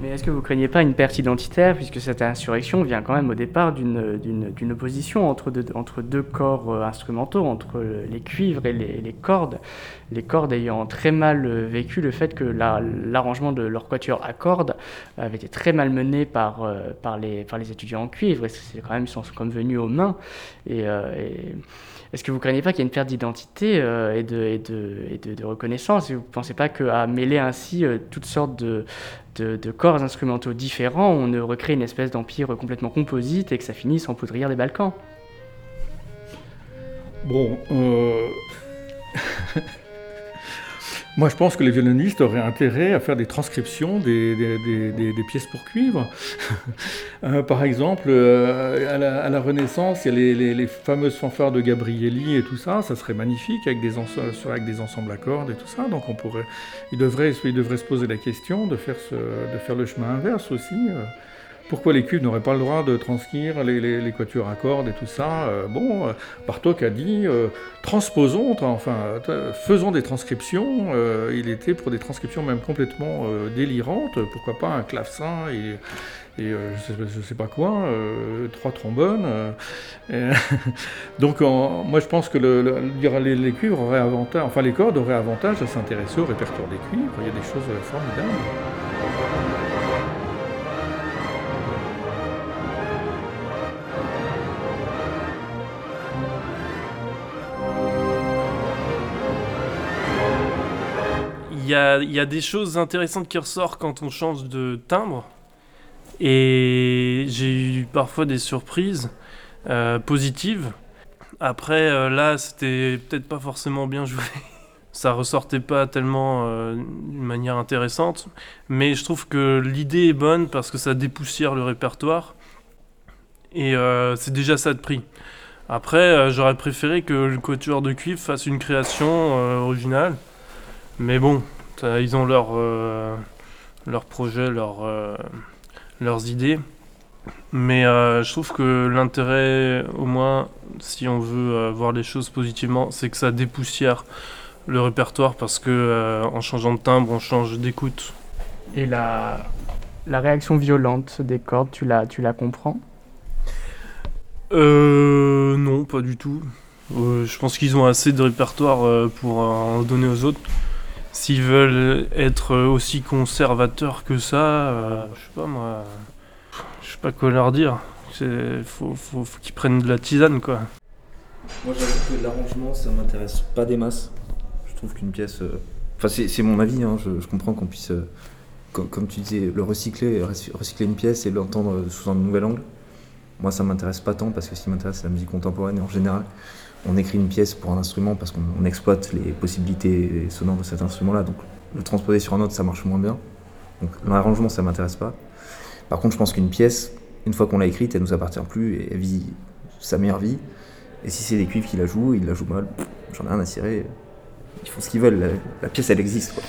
Mais est-ce que vous craignez pas une perte identitaire, puisque cette insurrection vient quand même au départ d'une- opposition entre deux, entre deux corps euh, instrumentaux, entre les cuivres et les, cordes, les cordes ayant très mal euh, vécu le fait que la- l'arrangement de leur quatuor à cordes avait été très mal mené par, euh, par, les, par les étudiants en cuivre, et c'est quand même, ils sont comme venus aux mains. Et est-ce que vous craignez pas qu'il y ait une perte d'identité euh, et, de, reconnaissance? Et vous ne pensez pas qu'à mêler ainsi euh, toutes sortes de corps instrumentaux différents, on ne recrée une espèce d'empire complètement composite et que ça finisse en poudrière des Balkans? Bon, euh, [LAUGHS] moi je pense que les violonistes auraient intérêt à faire des transcriptions des, pièces pour cuivre. [LAUGHS] Euh, par exemple, euh, à, la, Renaissance, il y a les, fameuses fanfares de Gabrielli et tout ça, ça serait magnifique avec des, ensembles à cordes et tout ça. Donc on pourrait, il devrait, il devrait se poser la question de faire, ce- de faire le chemin inverse aussi. euh. Pourquoi les cuves n'auraient pas le droit de transcrire les, les, quatuors à cordes et tout ça Euh, Bon, euh, Bartok a dit euh, transposons, tra- enfin faisons des transcriptions. Il était pour des transcriptions même complètement délirantes. Pourquoi pas un clavecin et, je, sais, je sais pas quoi, trois trombones. [LAUGHS] donc moi je pense que le, les, les cuivres auraient avantage, enfin les cordes auraient avantage à s'intéresser au répertoire des cuivres. Il y a des choses formidables. Y a, y a des choses intéressantes qui ressortent quand on change de timbre. Et j'ai eu parfois des surprises euh, positives. Après, euh, là, c'était peut-être pas forcément bien joué. [LAUGHS] Ça ressortait pas tellement euh, d'une manière intéressante. Mais je trouve que l'idée est bonne parce que ça dépoussière le répertoire. Et c'est déjà ça de prix. Après, j'aurais préféré que le quatuor de cuivre fasse une création originale. Mais bon, ça, ils ont leur, euh, leur projet, leur, euh, leurs idées. Mais euh, je trouve que l'intérêt, au moins, si on veut euh, voir les choses positivement, c'est que ça dépoussière le répertoire parce que euh, en changeant de timbre, on change d'écoute. Et la, la réaction violente des cordes, tu la, tu la comprends? Euh, non, pas du tout. Euh, je pense qu'ils ont assez de répertoire euh, pour en donner aux autres. S'ils veulent être aussi conservateurs que ça, euh, je sais pas moi. Je sais pas quoi leur dire. Faut, faut, qu'ils prennent de la tisane quoi. Moi j'avoue que l'arrangement ça m'intéresse pas des masses. Je trouve qu'une pièce. euh, Enfin c'est mon avis, hein, je, comprends qu'on puisse, euh, co- comme, tu disais, le recycler, recy- recycler une pièce et l'entendre sous un nouvel angle. Moi ça m'intéresse pas tant parce que ce qui m'intéresse c'est la musique contemporaine et en général on écrit une pièce pour un instrument parce qu'on on exploite les possibilités sonores de cet instrument-là. Donc le transposer sur un autre ça marche moins bien. Donc l'arrangement ça m'intéresse pas. Par contre je pense qu'une pièce, une fois qu'on l'a écrite, elle nous appartient plus et elle vit sa meilleure vie. Et si c'est des cuivres qui la jouent, ils la jouent mal, j'en ai rien à cirer. Ils font ce qu'ils veulent, la, pièce elle existe.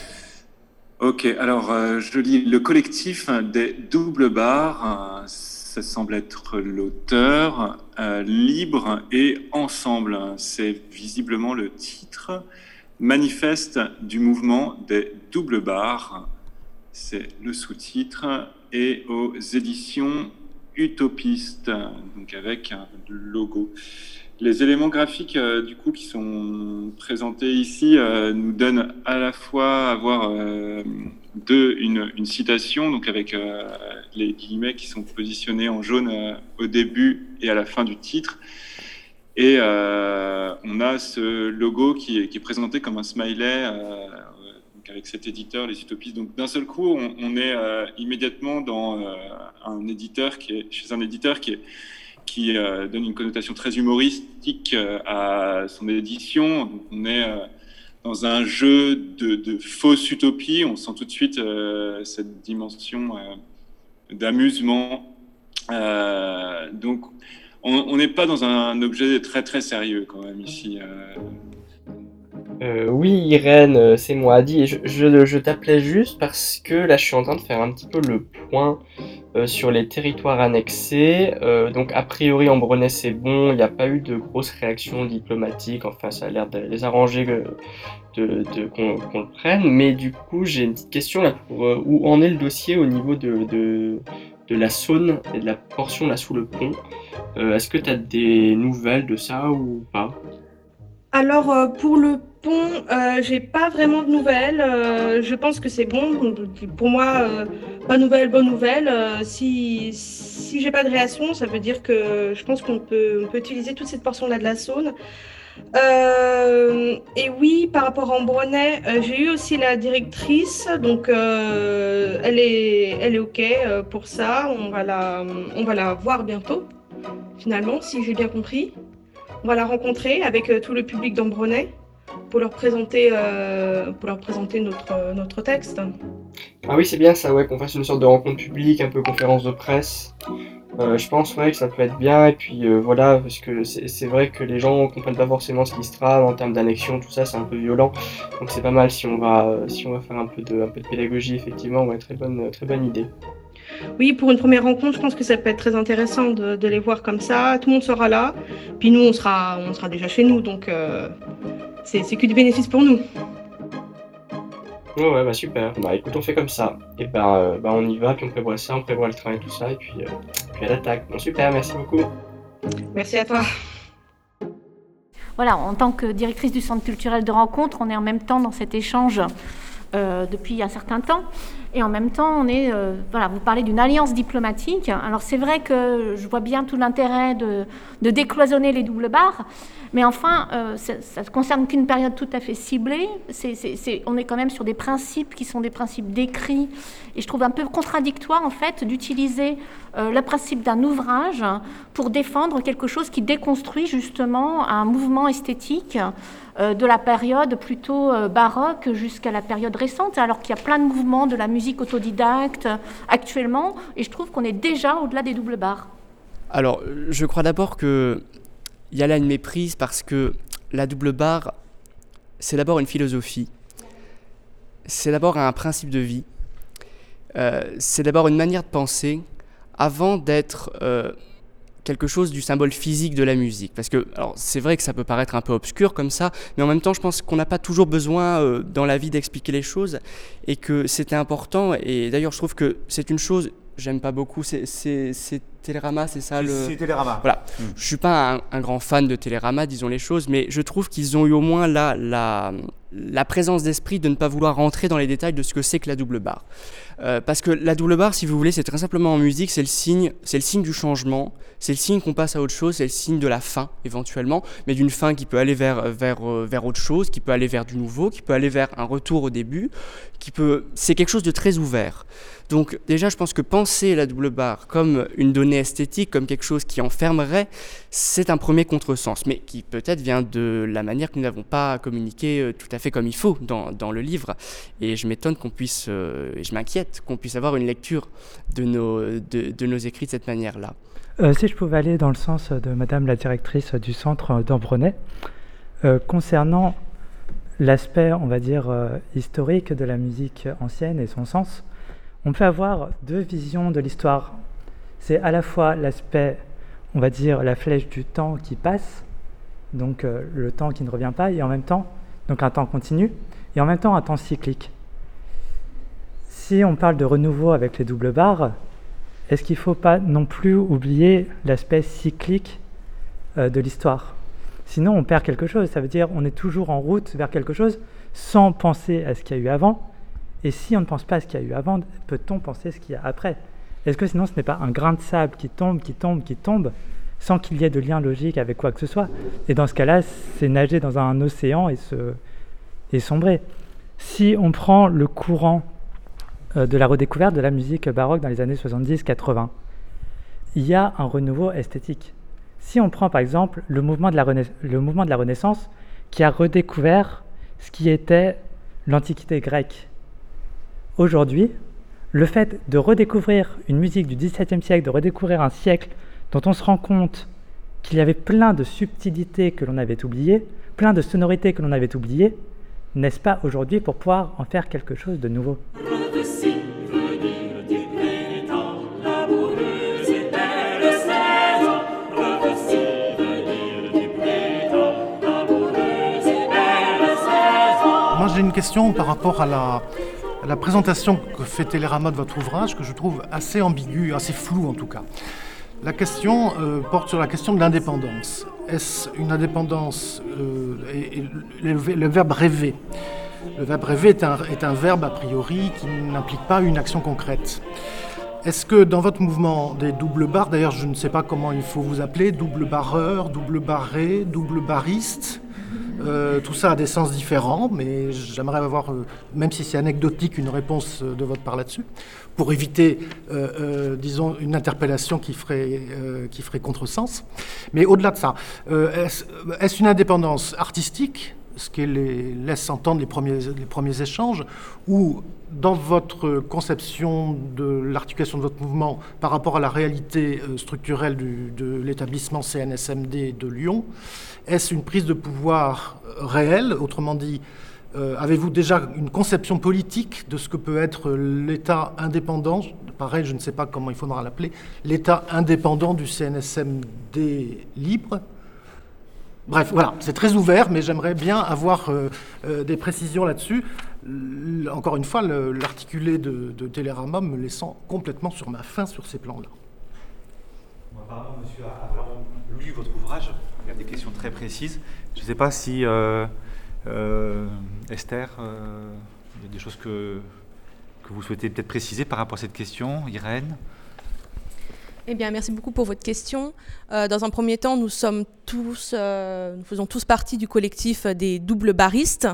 Ok, alors euh, je lis le collectif des doubles barres. ça semble être l'auteur. Euh, libre et ensemble. C'est visiblement le titre. Manifeste du mouvement des doubles barres. C'est le sous-titre. Et aux éditions Utopiste, donc avec un logo. Les éléments graphiques euh, du coup qui sont présentés ici euh, nous donnent à la fois à voir de une, citation donc avec les guillemets qui sont positionnés en jaune au début à la fin du titre et euh, on a ce logo qui est, présenté comme un smiley euh, avec cet éditeur les utopistes donc d'un seul coup on, est euh, immédiatement dans un éditeur qui est chez un éditeur qui qui donne une connotation très humoristique à son édition. On est dans un jeu de, de fausse utopie. On sent tout de suite cette dimension d'amusement. Euh, donc, on n'est pas dans un objet très très sérieux quand même ici. euh. Euh, oui, Irène, c'est moi, Adi, je, je, t'appelais juste parce que là, je suis en train de faire un petit peu le point sur les territoires annexés. Donc, a priori, en c'est bon, il n'y a pas eu de grosses réactions diplomatiques, enfin, ça a l'air de les arranger de, qu'on le prenne. Mais du coup, j'ai une petite question là pour où en est le dossier au niveau de, de la Saône et de la portion là sous le pont. Euh, Est-ce que tu as des nouvelles de ça ou pas? Alors, euh, pour le pont, euh, j'ai pas vraiment de nouvelles. je pense que c'est bon. Pour moi, pas nouvelle, bonne nouvelle. Si si j'ai pas de réaction, ça veut dire que je pense qu'on peut, on peut utiliser toute cette portion-là de la Saône. Euh, et oui, par rapport à Ambronay, euh, j'ai eu aussi la directrice, donc euh, elle est, elle est ok euh, pour ça. On va la, on va la voir bientôt, finalement, si j'ai bien compris. On va la rencontrer avec tout le public d'Ambronay pour leur présenter, pour leur présenter notre, notre texte. Ah oui, c'est bien ça, ouais, qu'on fasse une sorte de rencontre publique, un peu conférence de presse. Euh, je pense ouais, que ça peut être bien, et puis euh, voilà, parce que c'est vrai que les gens comprennent pas forcément ce qui se trame en termes d'annexion, tout ça, c'est un peu violent. Donc c'est pas mal si on va, euh, si on va faire un peu de, un peu de pédagogie, effectivement, ouais, très bonne, très bonne idée. Oui, pour une première rencontre, je pense que ça peut être très intéressant de, de les voir comme ça. Tout le monde sera là, puis nous, on sera, on sera déjà chez nous, donc euh, c'est que du bénéfice pour nous. Ouais, ouais, bah super. Bah écoute, on fait comme ça. Et ben, bah on y va, puis on prévoit ça, on prévoit le train et tout ça, et puis, Bon, super, merci beaucoup. Merci à toi. Voilà, en tant que directrice du centre culturel de rencontre, on est en même temps dans cet échange euh, depuis un certain temps. Et en même temps, on est, euh, voilà, vous parlez d'une alliance diplomatique. Alors c'est vrai que je vois bien tout l'intérêt de, de décloisonner les doubles barres, mais enfin, euh, ça ne concerne qu'une période tout à fait ciblée. On est quand même sur des principes qui sont des principes décrits, et je trouve un peu contradictoire en fait d'utiliser euh, le principe d'un ouvrage pour défendre quelque chose qui déconstruit justement un mouvement esthétique euh, de la période plutôt baroque jusqu'à la période récente, alors qu'il y a plein de mouvements de la musique autodidacte actuellement, et je trouve qu'on est déjà au-delà des doubles barres. Alors, je crois d'abord que il y a là une méprise parce que la double barre, c'est d'abord une philosophie, c'est d'abord un principe de vie, euh, c'est d'abord une manière de penser avant d'être quelque chose du symbole physique de la musique. Parce que c'est vrai que ça peut paraître un peu obscur comme ça, mais en même temps, je pense qu'on n'a pas toujours besoin euh, dans la vie d'expliquer les choses et que c'était important. Et d'ailleurs, je trouve que c'est une chose, j'aime pas beaucoup, c'est Télérama, c'est ça le. C'est Télérama. Voilà. Mm. Je suis pas un, grand fan de Télérama, disons les choses, mais je trouve qu'ils ont eu au moins la, la, la présence d'esprit de ne pas vouloir rentrer dans les détails de ce que c'est que la double barre. Euh, parce que la double barre, si vous voulez, c'est très simplement en musique, c'est le signe, c'est le signe du changement, c'est le signe qu'on passe à autre chose, c'est le signe de la fin éventuellement, mais d'une fin qui peut aller vers, vers, euh, vers autre chose, qui peut aller vers du nouveau, qui peut aller vers un retour au début, qui peut, c'est quelque chose de très ouvert. Donc déjà, je pense que penser la double barre comme une donnée esthétique, comme quelque chose qui enfermerait, c'est un premier contresens, mais qui peut-être vient de la manière que nous n'avons pas communiqué euh, tout à fait comme il faut dans, dans le livre. Et je m'étonne qu'on puisse, et je m'inquiète qu'on puisse avoir une lecture de nos, écrits de cette manière-là. Euh, si je pouvais aller dans le sens de Madame la directrice du centre d'Ambronay, concernant l'aspect, on va dire, historique de la musique ancienne et son sens, on peut avoir deux visions de l'histoire. C'est à la fois l'aspect, on va dire, la flèche du temps qui passe, donc euh, le temps qui ne revient pas, et en même temps, donc un temps continu, et en même temps un temps cyclique. Si on parle de renouveau avec les doubles barres, est-ce qu'il ne faut pas non plus oublier l'aspect cyclique euh, de l'histoire? Sinon, on perd quelque chose. Ça veut dire on est toujours en route vers quelque chose sans penser à ce qu'il y a eu avant, et si on ne pense pas à ce qu'il y a eu avant, peut-on penser à ce qu'il y a après? Est-ce que sinon ce n'est pas un grain de sable qui tombe, qui tombe, qui tombe, sans qu'il y ait de lien logique avec quoi que ce soit? Et dans ce cas-là, c'est nager dans un océan et, se, et sombrer. Si on prend le courant de la redécouverte de la musique baroque dans les années 70-80, il y a un renouveau esthétique. Si on prend par exemple le mouvement de la, le mouvement de la Renaissance qui a redécouvert ce qui était l'Antiquité grecque, Aujourd'hui, le fait de redécouvrir une musique du XVIIe siècle, de redécouvrir un siècle dont on se rend compte qu'il y avait plein de subtilités que l'on avait oubliées, plein de sonorités que l'on avait oubliées, n'est-ce pas aujourd'hui pour pouvoir en faire quelque chose de nouveau Moi j'ai une question par rapport à la, présentation que fait Télérama de votre ouvrage, que je trouve assez ambiguë, assez floue en tout cas. La question euh, porte sur la question de l'indépendance. Est-ce une indépendance euh, et, le, verbe rêver Le verbe rêver est un, est un verbe a priori qui n'implique pas une action concrète. Est-ce que dans votre mouvement des doubles barres, d'ailleurs je ne sais pas comment il faut vous appeler, double barreur, double barré, double bariste, euh, tout ça a des sens différents, mais j'aimerais avoir, euh, même si c'est anecdotique, une réponse euh, de votre part là-dessus, pour éviter, disons, une interpellation qui ferait, qui ferait contresens. Mais au-delà de ça, est-ce une indépendance artistique ce qui laisse entendre les premiers, échanges, ou dans votre conception de l'articulation de votre mouvement par rapport à la réalité structurelle de l'établissement CNSMD de Lyon, est-ce une prise de pouvoir réelle? Autrement dit, euh, avez-vous déjà une conception politique de ce que peut être l'État indépendant? Pareil, je ne sais pas comment il faudra l'appeler, l'État indépendant du CNSMD libre Bref, voilà, c'est très ouvert, mais j'aimerais bien avoir euh, euh, des précisions là-dessus. Encore une fois, l'articulé de, de Télérama me laissant complètement sur ma faim sur ces plans-là. Apparemment, monsieur a vraiment lu votre ouvrage. Il y a des questions très précises. Je ne sais pas si euh, Esther, il y a des choses que vous souhaitez peut-être préciser par rapport à cette question. Irène? Eh bien, merci beaucoup pour votre question. dans un premier temps, tous, nous faisons tous partie du collectif des doubles baristes.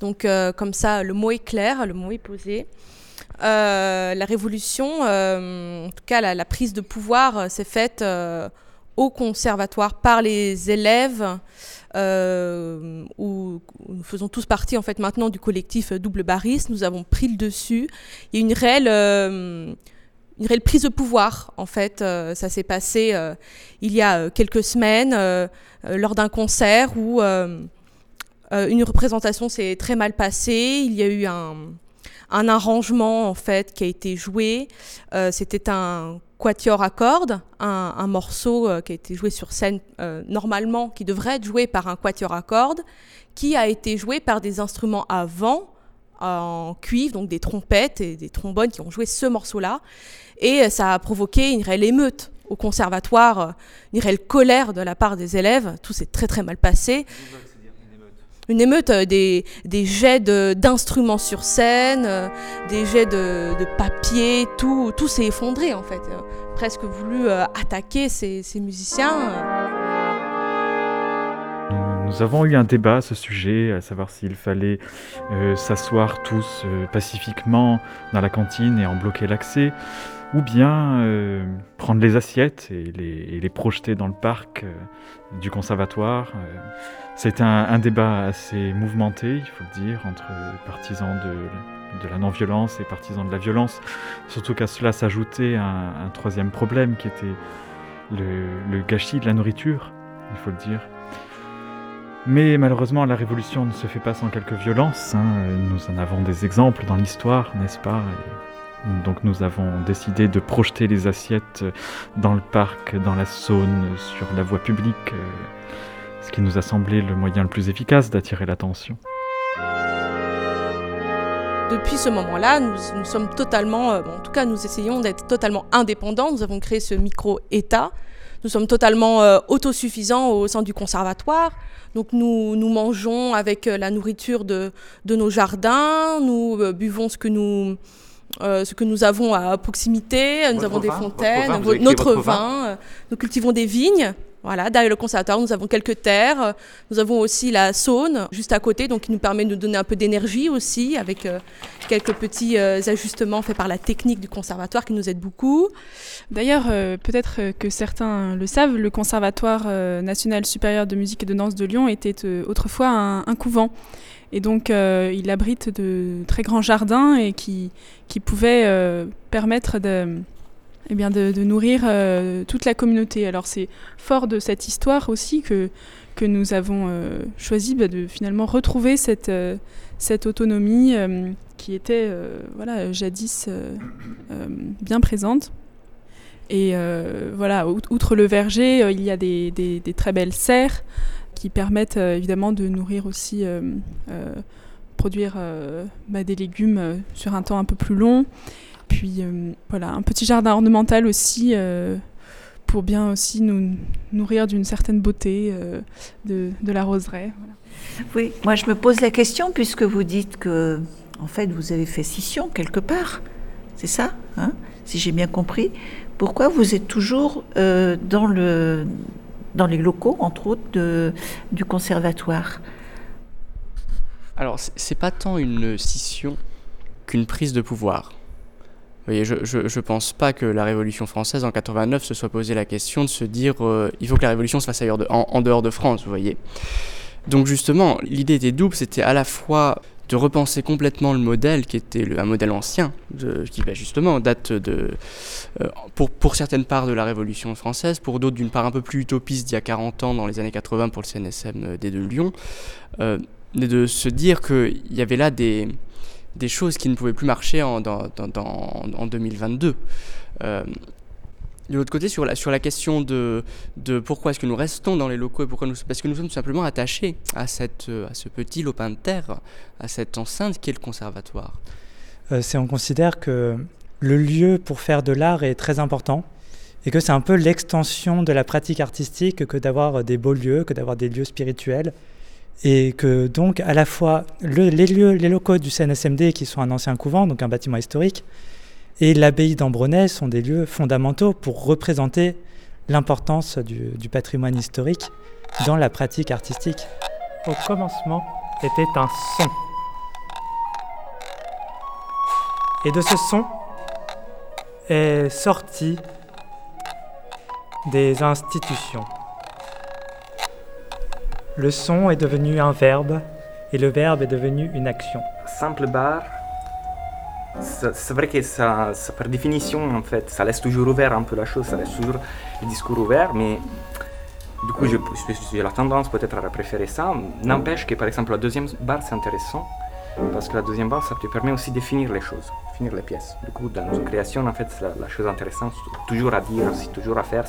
Donc, comme ça, le mot est clair, le mot est posé. la révolution, en tout cas la, prise de pouvoir, s'est faite au conservatoire par les élèves, euh, nous faisons tous partie en fait maintenant du collectif Double Bariste. Nous avons pris le dessus. Il y a une réelle, euh, une réelle prise de pouvoir en fait. Euh, ça s'est passé il y a quelques semaines lors d'un concert où une représentation s'est très mal passée. Il y a eu un, un arrangement en fait qui a été joué. C'était un quatuor à cordes, un, un morceau euh, qui a été joué sur scène euh, normalement, qui devrait être joué par un quatuor à cordes, qui a été joué par des instruments à vent en cuivre, donc des trompettes et des trombones qui ont joué ce morceau-là. Et euh, ça a provoqué une réelle émeute au conservatoire, euh, une réelle colère de la part des élèves. Tout s'est très très mal passé. Une émeute, euh, des, jets d'instruments sur scène, des jets de, papier, tout, tout s'est effondré en fait. Presque voulu attaquer ces, musiciens. Nous avons eu un débat à ce sujet, à savoir s'il fallait s'asseoir tous pacifiquement dans la cantine et en bloquer l'accès, ou bien euh, prendre les assiettes et les, et les projeter dans le parc euh, du conservatoire. Euh, C'est un, débat assez mouvementé, il faut le dire, entre partisans de, la non-violence et partisans de la violence. Surtout qu'à cela s'ajoutait un, troisième problème qui était le, gâchis de la nourriture, il faut le dire. Mais malheureusement, la révolution ne se fait pas sans quelques violences. hein. Nous en avons des exemples dans l'histoire, n'est-ce pas? Donc nous avons décidé de projeter les assiettes dans le parc, dans la Saône, sur la voie publique, euh, ce qui nous a semblé le moyen le plus efficace d'attirer l'attention. Depuis ce moment-là, nous, sommes totalement, euh, en tout cas nous essayons d'être totalement indépendants. Nous avons créé ce micro-État. Nous sommes totalement euh, autosuffisants au sein du conservatoire. Donc nous, nous mangeons avec euh, la nourriture de, nos jardins, nous euh, buvons ce que nous, euh, ce que nous avons à proximité, nous Votre avons des vin, fontaines, votre vin, notre vin vin, euh, nous cultivons des vignes. Voilà, derrière le conservatoire, nous avons quelques terres. euh, Nous avons aussi la Saône juste à côté, donc qui nous permet de nous donner un peu d'énergie aussi, avec euh, quelques petits euh, ajustements faits par la technique du conservatoire qui nous aide beaucoup. D'ailleurs, euh, peut-être que certains le savent, le Conservatoire national supérieur de musique et de danse de Lyon était autrefois un, un couvent. Et donc, euh, il abrite de très grands jardins et qui, qui pouvaient euh, permettre de, eh bien de, nourrir euh, toute la communauté. Alors, c'est fort de cette histoire aussi que, que nous avons choisi bah, de finalement retrouver cette, cette autonomie qui était voilà, jadis bien présente. Et voilà, out- outre le verger, il y a des- des très belles serres qui permettent euh, évidemment de nourrir aussi, euh, euh, produire bah, des légumes sur un temps un peu plus long. Puis voilà, un petit jardin ornemental aussi pour bien aussi nous nourrir d'une certaine beauté de, la roseraie. Oui, moi je me pose la question puisque vous dites que, en fait, vous avez fait scission quelque part. C'est ça, hein, si j'ai bien compris. Pourquoi vous êtes toujours dans, le, dans les locaux, entre autres, du conservatoire Alors, c'est- pas tant une scission qu'une prise de pouvoir. Vous voyez, je, je, je pense pas que la Révolution française en 89 se soit posé la question de se dire euh, il faut que la Révolution se fasse ailleurs en, en dehors de France, vous voyez. Donc justement, l'idée était double, c'était à la fois de repenser complètement le modèle qui était un modèle ancien, qui bah, justement date de, euh, pour, certaines parts de la Révolution française, pour d'autres d'une part un peu plus utopiste d'il y a 40 ans dans les années 80 pour le CNSM des de Lyon, euh, de se dire qu'il y avait là des, choses qui ne pouvaient plus marcher en, en 2022. Euh, de l'autre côté, sur la, question de, pourquoi est-ce que nous restons dans les locaux et pourquoi nous, parce que nous sommes tout simplement attachés à, cette, à ce petit lopin de terre, à cette enceinte qui est le conservatoire. Euh, c'est on considère que le lieu pour faire de l'art est très important et que c'est un peu l'extension de la pratique artistique que d'avoir des beaux lieux, que d'avoir des lieux spirituels et que donc à la fois le- les lieux, les locaux du CNSMD qui sont un ancien couvent, donc un bâtiment historique, et l'abbaye d'Ambronay sont des lieux fondamentaux pour représenter l'importance du, du patrimoine historique dans la pratique artistique. Au commencement était un son. Et de ce son est sorti des institutions. Le son est devenu un verbe et le verbe est devenu une action. Simple bar, c'est vrai que ça, par définition, en fait, ça laisse toujours ouvert un peu la chose, ça laisse toujours le discours ouvert, mais du coup, j'ai la tendance peut-être à préférer ça. N'empêche que, par exemple, la deuxième bar, c'est intéressant, parce que la deuxième barre, ça te permet aussi de finir les choses, finir les pièces. Du coup, dans une création, en fait, la, la, chose intéressante, toujours à dire, c'est toujours à faire,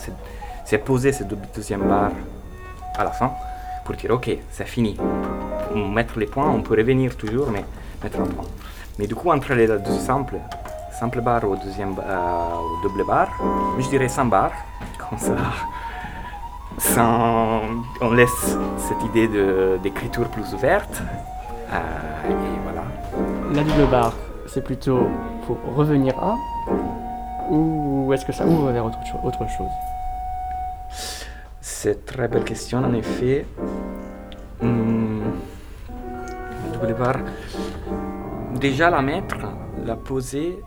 c'est poser cette deuxième barre à la fin pour dire ok, c'est fini. Mettre les points, on peut revenir toujours, mais mettre un point. Mais du coup, entre les deux simples, simple barre ou deuxième euh, ou double barre, je dirais sans barre, [LAUGHS] comme ça. Sans, on laisse cette idée d'écriture plus ouverte. Euh, et voilà. La double barre, c'est plutôt pour revenir à ou est-ce que ça ouvre vers autre, autre chose? C'est très belle question en effet. Hum, la double barre, déjà la mettre, la poser,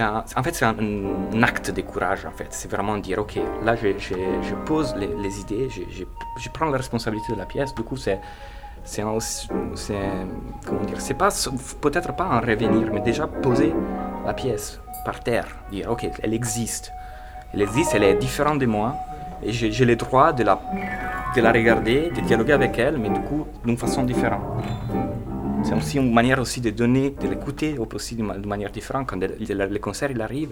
un, en fait, c'est un, acte de courage, en fait. C'est vraiment dire, OK, là, je, pose les, idées, je, je, prends la responsabilité de la pièce. Du coup, c'est... Comment dire, c'est pas peut-être pas un revenir, mais déjà poser la pièce par terre, dire ok, elle existe, elle existe, elle est différente de moi, et j'ai le droit de la, de la regarder, de dialoguer avec elle, mais du coup d'une façon différente. C'est aussi une manière aussi de donner, de l'écouter aussi de, manière différente. Quand le, concert il arrive,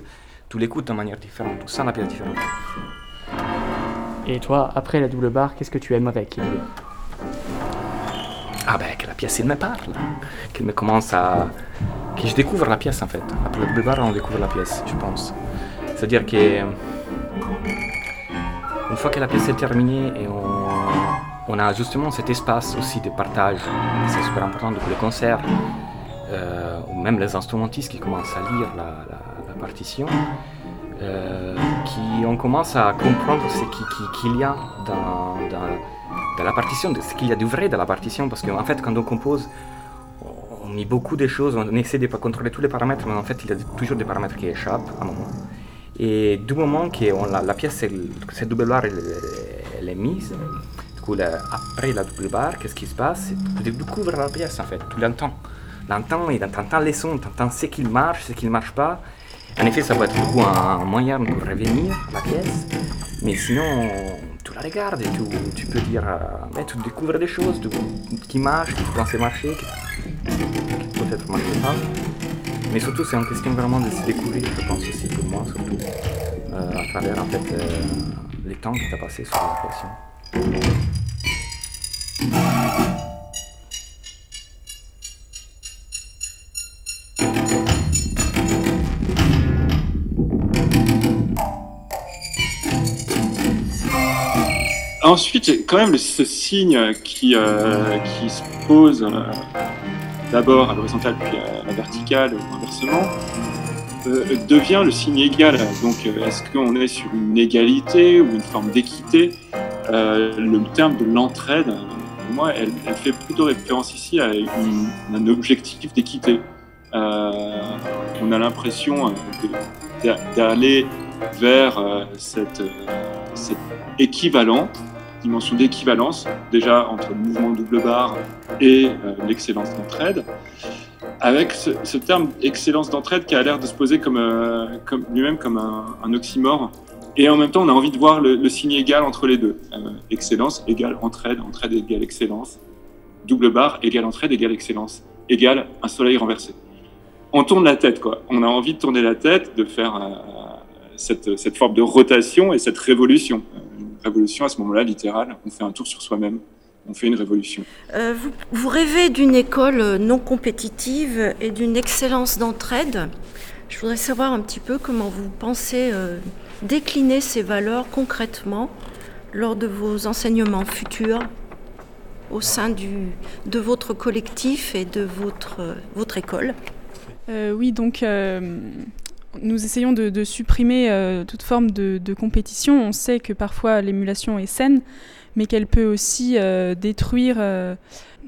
tu l'écoutes de manière différente, tu sens la pièce différente. Et toi, après la double barre, qu'est-ce que tu aimerais qu'il y ait? Ah ben, que la pièce, il me parle. Qu'il me commence à... Que je découvre la pièce, en fait. Après la double barre, on découvre la pièce, je pense. C'est-à-dire que... Une fois que la pièce est terminée et on on a justement cet espace aussi de partage. C'est super important pour les concerts, euh, ou même les instrumentistes qui commencent à lire la, partition, euh, qui on commence à comprendre ce qu'il y a dans, la partition, ce qu'il y a de vrai dans la partition, parce qu'en fait, quand on compose, on met beaucoup de choses, on essaie de contrôler tous les paramètres, mais en fait, il y a toujours des paramètres qui échappent à un moment. Et du moment que la, la, pièce, cette double barre, elle est mise, après la double barre, qu'est-ce qui se passe? Tu découvres la pièce en fait, tu l'entends. L'entends et t'entends les sons, t'entends ce qui marche, ce qui ne marche pas. En effet, ça peut être beaucoup un, moyen pour revenir la pièce, mais sinon, tu la regardes et tu, tu peux dire, euh, tu découvres des choses qui marchent, qui tu pensais marcher, qui, peut-être marchent pas. Mais surtout, c'est une question vraiment de se découvrir, je pense aussi pour moi, surtout euh, à travers en fait, euh, les temps que tu as passé sur la Ensuite, quand même ce signe qui, euh, qui se pose euh, d'abord à l'horizontale puis à la verticale ou inversement, euh, devient le signe égal. Donc, est-ce qu'on est sur une égalité ou une forme d'équité? Euh, le terme de l'entraide, pour moi, elle, fait plutôt référence ici à un objectif d'équité. Euh, on a l'impression euh, d'aller vers cette, cette équivalent, dimension d'équivalence, déjà entre le mouvement double barre et l'excellence d'entraide, avec ce, terme excellence d'entraide qui a l'air de se poser comme, lui-même comme un oxymore et en même temps, on a envie de voir le, signe égal entre les deux. Euh, excellence égale entraide, entraide égale excellence. Double barre égale entraide égale excellence. Égale un soleil renversé. On tourne la tête, quoi. On a envie de tourner la tête, de faire euh, cette, cette, forme de rotation et cette révolution. Euh, une révolution à ce moment-là, littérale. On fait un tour sur soi-même. On fait une révolution. vous, vous, rêvez d'une école non compétitive et d'une excellence d'entraide. Je voudrais savoir un petit peu comment vous pensez décliner ces valeurs concrètement lors de vos enseignements futurs au sein du, de votre collectif et de votre, votre école euh, Oui, donc euh, nous essayons de, supprimer euh, toute forme de, compétition. On sait que parfois l'émulation est saine, mais qu'elle peut aussi détruire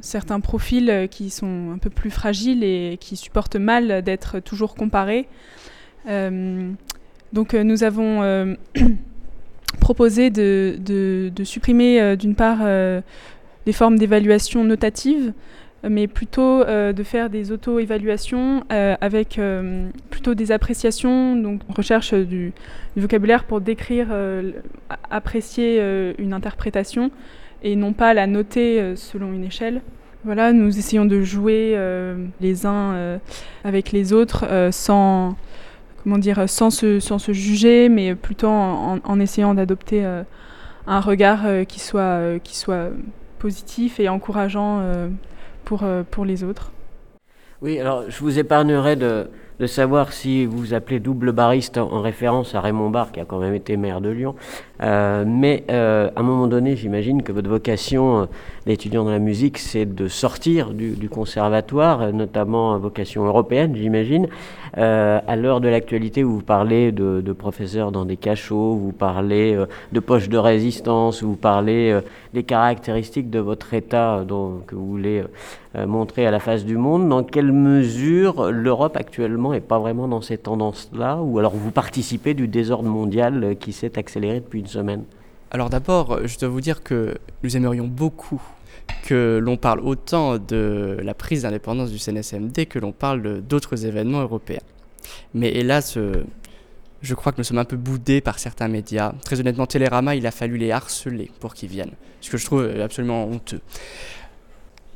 certains profils qui sont un peu plus fragiles et qui supportent mal d'être toujours comparés. Donc euh, nous avons euh, [CLEARS THROAT] proposé de, supprimer euh, d'une part les formes d'évaluation notative, mais plutôt de faire des auto-évaluations avec plutôt des appréciations, donc recherche du, vocabulaire pour décrire, apprécier une interprétation et non pas la noter selon une échelle. Voilà, nous essayons de jouer les uns avec les autres sans, comment dire, sans se, sans se juger, mais plutôt en, en essayant d'adopter un regard qui, soit, qui soit positif et encourageant pour, pour les autres. Oui, alors je vous épargnerai de, de savoir si vous vous appelez double bariste en, référence à Raymond Barre, qui a quand même été maire de Lyon. Euh, mais euh, à un moment donné, j'imagine que votre vocation euh, d'étudiant dans la musique, c'est de sortir du, conservatoire, notamment vocation européenne, j'imagine. à l'heure de l'actualité, vous parlez de, professeurs dans des cachots, vous parlez de poches de résistance, vous parlez des caractéristiques de votre État que vous voulez montrer à la face du monde. Dans quelle mesure l'Europe actuellement n'est pas vraiment dans ces tendances-là? Ou alors vous participez du désordre mondial qui s'est accéléré depuis semaine Alors d'abord, je dois vous dire que nous aimerions beaucoup que l'on parle autant de la prise d'indépendance du CNSMD que l'on parle d'autres événements européens. Mais hélas, euh, je crois que nous sommes un peu boudés par certains médias. Très honnêtement, Télérama, il a fallu les harceler pour qu'ils viennent, ce que je trouve absolument honteux.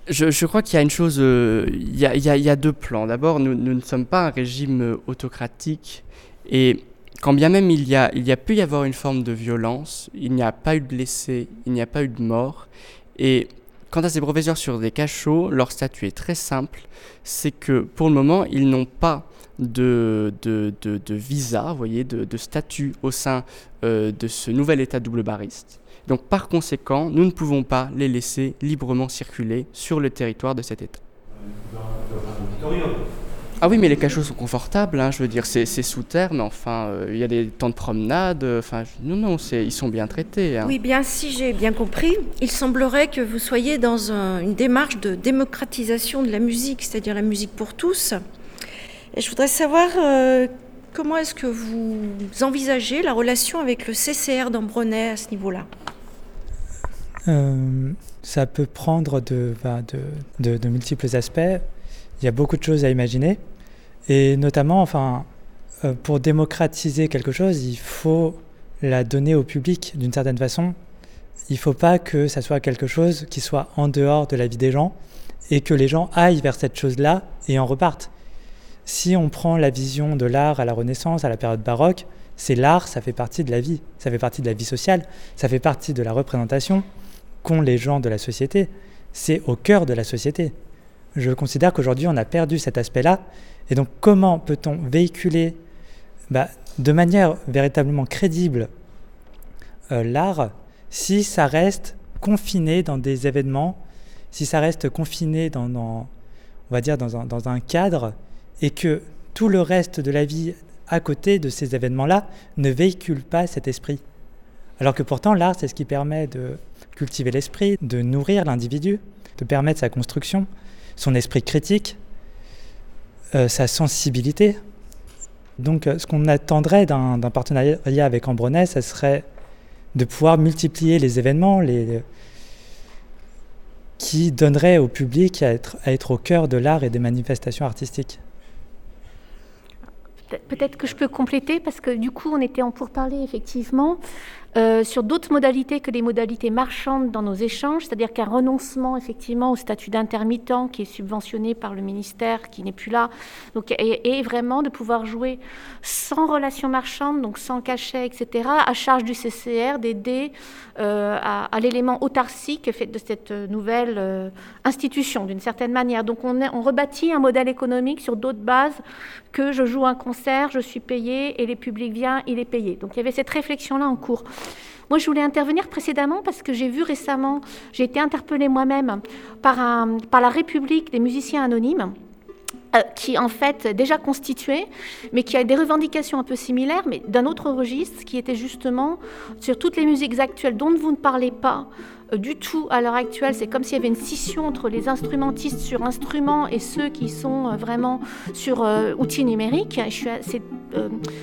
Je, crois qu'il y a une chose, euh, il, y a, deux plans. D'abord, nous, ne sommes pas un régime euh, autocratique et quand bien même il y, a, pu y avoir une forme de violence, il n'y a pas eu de blessés, il n'y a pas eu de morts. Et quant à ces professeurs sur des cachots, leur statut est très simple, c'est que pour le moment, ils n'ont pas de, de, de, visa, voyez, de, statut au sein euh, de ce nouvel état double bariste. Donc par conséquent, nous ne pouvons pas les laisser librement circuler sur le territoire de cet État. Ah oui, mais les cachots sont confortables, hein, je veux dire, c'est sous terre, mais enfin, euh, il y a des temps de promenade, enfin, non, non, ils sont bien traités. Hein. Oui, bien, si j'ai bien compris, il semblerait que vous soyez dans une démarche de démocratisation de la musique, c'est-à-dire la musique pour tous. Et je voudrais savoir euh, comment est-ce que vous envisagez la relation avec le CCR d'Ambronay à ce niveau-là? Euh, ça peut prendre bah, de, de, multiples aspects. Il y a beaucoup de choses à imaginer. Et notamment, enfin, euh, pour démocratiser quelque chose, il faut la donner au public d'une certaine façon. Il ne faut pas que ça soit quelque chose qui soit en dehors de la vie des gens et que les gens aillent vers cette chose-là et en repartent. Si on prend la vision de l'art à la Renaissance, à la période baroque, c'est l'art, ça fait partie de la vie, ça fait partie de la vie sociale, ça fait partie de la représentation qu'ont les gens de la société, c'est au cœur de la société. Je considère qu'aujourd'hui, on a perdu cet aspect-là. Et donc, comment peut-on véhiculer bah, de manière véritablement crédible euh, l'art si ça reste confiné dans des événements, si ça reste confiné dans, on va dire dans un, dans un cadre, et que tout le reste de la vie à côté de ces événements-là ne véhicule pas cet esprit? Alors que pourtant, l'art, c'est ce qui permet de cultiver l'esprit, de nourrir l'individu, de permettre sa construction, son esprit critique, euh, sa sensibilité. Donc euh, ce qu'on attendrait d'un partenariat avec Ambronais, ce serait de pouvoir multiplier les événements qui donneraient au public à être, à être au cœur de l'art et des manifestations artistiques. Peut-être que je peux compléter parce que du coup on était en pourparler effectivement euh, sur d'autres modalités que les modalités marchandes dans nos échanges, c'est-à-dire qu'un renoncement effectivement au statut d'intermittent qui est subventionné par le ministère, qui n'est plus là, donc, et, vraiment de pouvoir jouer sans relation marchande, donc sans cachet, etc., à charge du CCR d'aider euh, à, l'élément autarcique fait de cette nouvelle euh, institution, d'une certaine manière. Donc on, on rebâtit un modèle économique sur d'autres bases que je joue un concert, je suis payé et les publics viennent, il est payé. Donc il y avait cette réflexion-là en cours. Moi, je voulais intervenir précédemment parce que j'ai vu récemment, j'ai été interpellée moi-même par, par la République des musiciens anonymes. Euh, qui en fait déjà constitué, mais qui a des revendications un peu similaires, mais d'un autre registre, qui était justement sur toutes les musiques actuelles dont vous ne parlez pas, du tout à l'heure actuelle. C'est comme s'il y avait une scission entre les instrumentistes sur instruments et ceux qui sont euh, vraiment sur euh, outils numériques.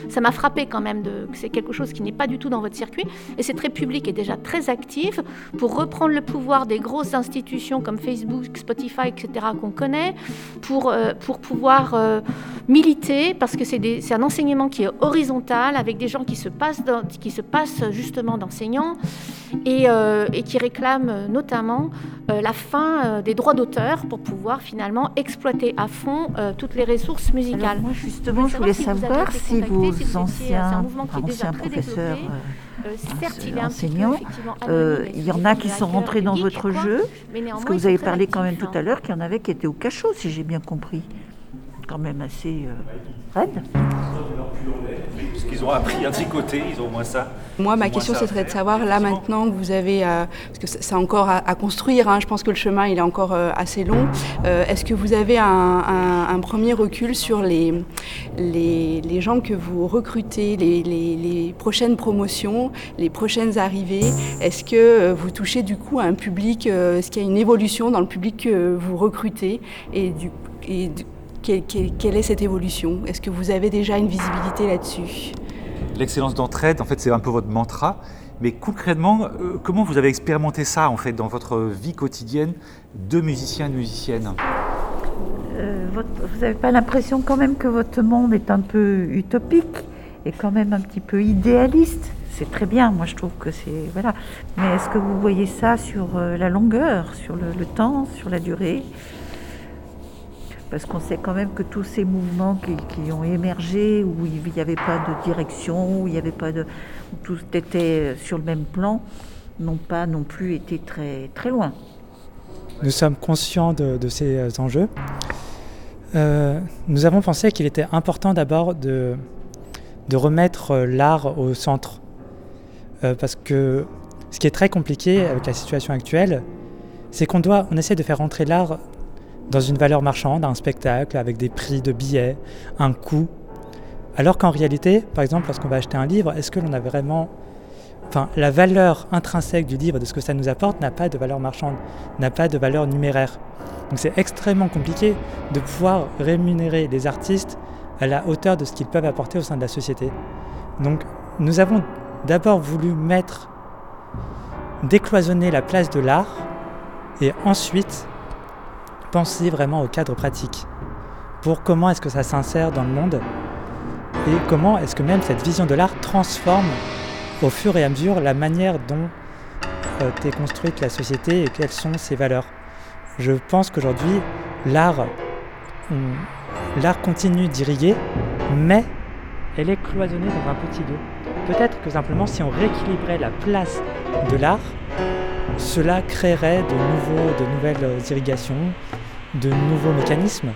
Ça m'a frappé quand même que c'est quelque chose qui n'est pas du tout dans votre circuit. Et cette République est déjà très active pour reprendre le pouvoir des grosses institutions comme Facebook, Spotify, etc. qu'on connaît, pour, pour pouvoir militer, parce que c'est un enseignement qui est horizontal, avec des gens qui se passent, justement d'enseignants et, et qui réclament réclament euh, notamment euh, la fin euh, des droits d'auteur pour pouvoir finalement exploiter à fond toutes les ressources musicales. Alors moi, justement, je voulais savoir si vos si un anciens, anciens professeurs, euh, certes, il est peu, euh, il y en a qui sont rentrés dans votre jeu. Parce que vous avez parlé quand même tout hein. à l'heure qu'il y en avait qui étaient au cachot, si j'ai bien compris. Quand même assez euh, raide. Parce qu'ils ont appris à tricoter, ils ont au moins ça. Moi, ma question, à c'était de savoir, là maintenant que vous avez, euh, parce que c'est c'est encore à, à construire, hein, je pense que le chemin il est encore euh, assez long, euh, est-ce que vous avez un, un- un premier recul sur les, les, les gens que vous recrutez, les, les- les prochaines promotions, les prochaines arrivées? Est-ce que euh, vous touchez du coup à un public, euh, est-ce qu'il y a une évolution dans le public que vous recrutez? Et, du, et du- quelle, quelle- quelle est cette évolution? Est-ce que vous avez déjà une visibilité là-dessus? L'excellence d'entraide, en fait, c'est un peu votre mantra. Mais concrètement, euh, comment vous avez expérimenté ça, en fait, dans votre vie quotidienne de musicien et de musicienne? Euh, votre- vous n'avez pas l'impression quand même que votre monde est un peu utopique et quand même un petit peu idéaliste? C'est très bien, moi je trouve que c'est... Voilà. Mais est-ce que vous voyez ça sur euh, la longueur, sur le, le temps, sur la durée? Parce qu'on sait quand même que tous ces mouvements qui, ont émergé, où il n'y avait pas de direction, où il n'y avait pas de... tout était sur le même plan, n'ont pas non plus été très, très loin. Nous sommes conscients de, ces enjeux. Euh, nous avons pensé qu'il était important d'abord de, de remettre l'art au centre. Euh, parce que ce qui est très compliqué avec la situation actuelle, c'est qu'on doit, on essaie de faire rentrer l'art dans une valeur marchande, un spectacle avec des prix de billets, un coût. Alors qu'en réalité, par exemple, lorsqu'on va acheter un livre, est-ce que l'on a vraiment Enfin, la valeur intrinsèque du livre, de ce que ça nous apporte, n'a pas de valeur marchande, n'a pas de valeur numéraire. Donc c'est extrêmement compliqué de pouvoir rémunérer les artistes à la hauteur de ce qu'ils peuvent apporter au sein de la société. Donc nous avons d'abord voulu mettre, décloisonner la place de l'art et ensuite penser vraiment au cadre pratique pour comment est-ce que ça s'insère dans le monde et comment est-ce que même cette vision de l'art transforme au fur et à mesure la manière dont euh, est construite la société et quelles sont ses valeurs. Je pense qu'aujourd'hui, l'art, on- l'art continue d'irriguer, mais elle est cloisonnée dans un petit lieu. Peut-être que simplement si on rééquilibrait la place de l'art, cela créerait de, nouveaux, de nouvelles irrigations, de nouveaux mécanismes.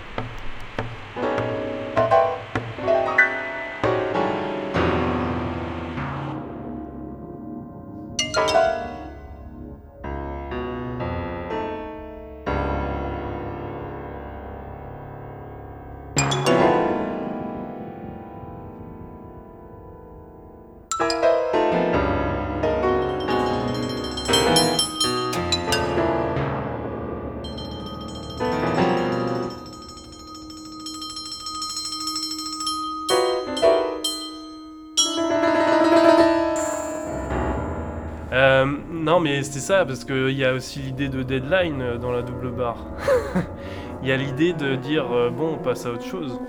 Euh, non, mais c'est ça, parce qu'il y a aussi l'idée de deadline euh, dans la double barre. [LAUGHS] Il y a l'idée de dire, euh, bon, on passe à autre chose.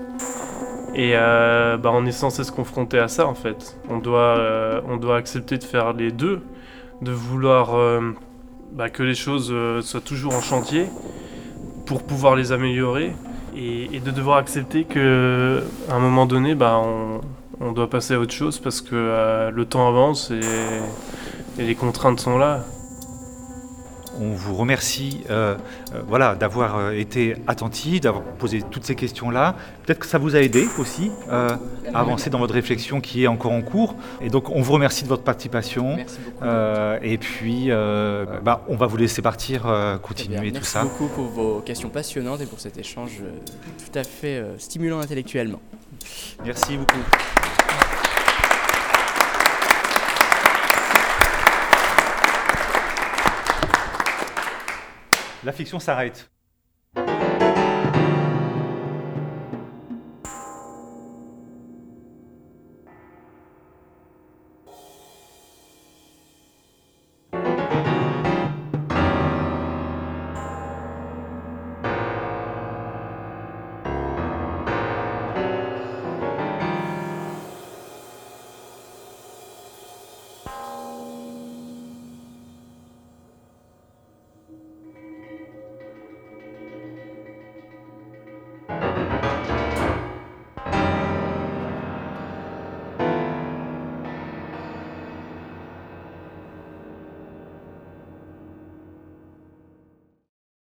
Et euh, bah, on est censé se confronter à ça, en fait. On doit, on doit accepter de faire les deux, de vouloir bah, que les choses soient toujours en chantier pour pouvoir les améliorer, et, de devoir accepter que à un moment donné, bah, on, doit passer à autre chose parce que le temps avance et, et les contraintes sont là. On vous remercie euh, euh, voilà, d'avoir euh, été attentif, d'avoir posé toutes ces questions-là. Peut-être que ça vous a aidé aussi euh, à avancer dans votre réflexion qui est encore en cours. Et donc, on vous remercie de votre participation. Merci beaucoup. Euh, et puis, euh, bah, on va vous laisser partir, euh, continuer bien. tout Merci ça. beaucoup pour vos questions passionnantes et pour cet échange tout à fait euh, stimulant intellectuellement. Merci beaucoup. La fiction s'arrête.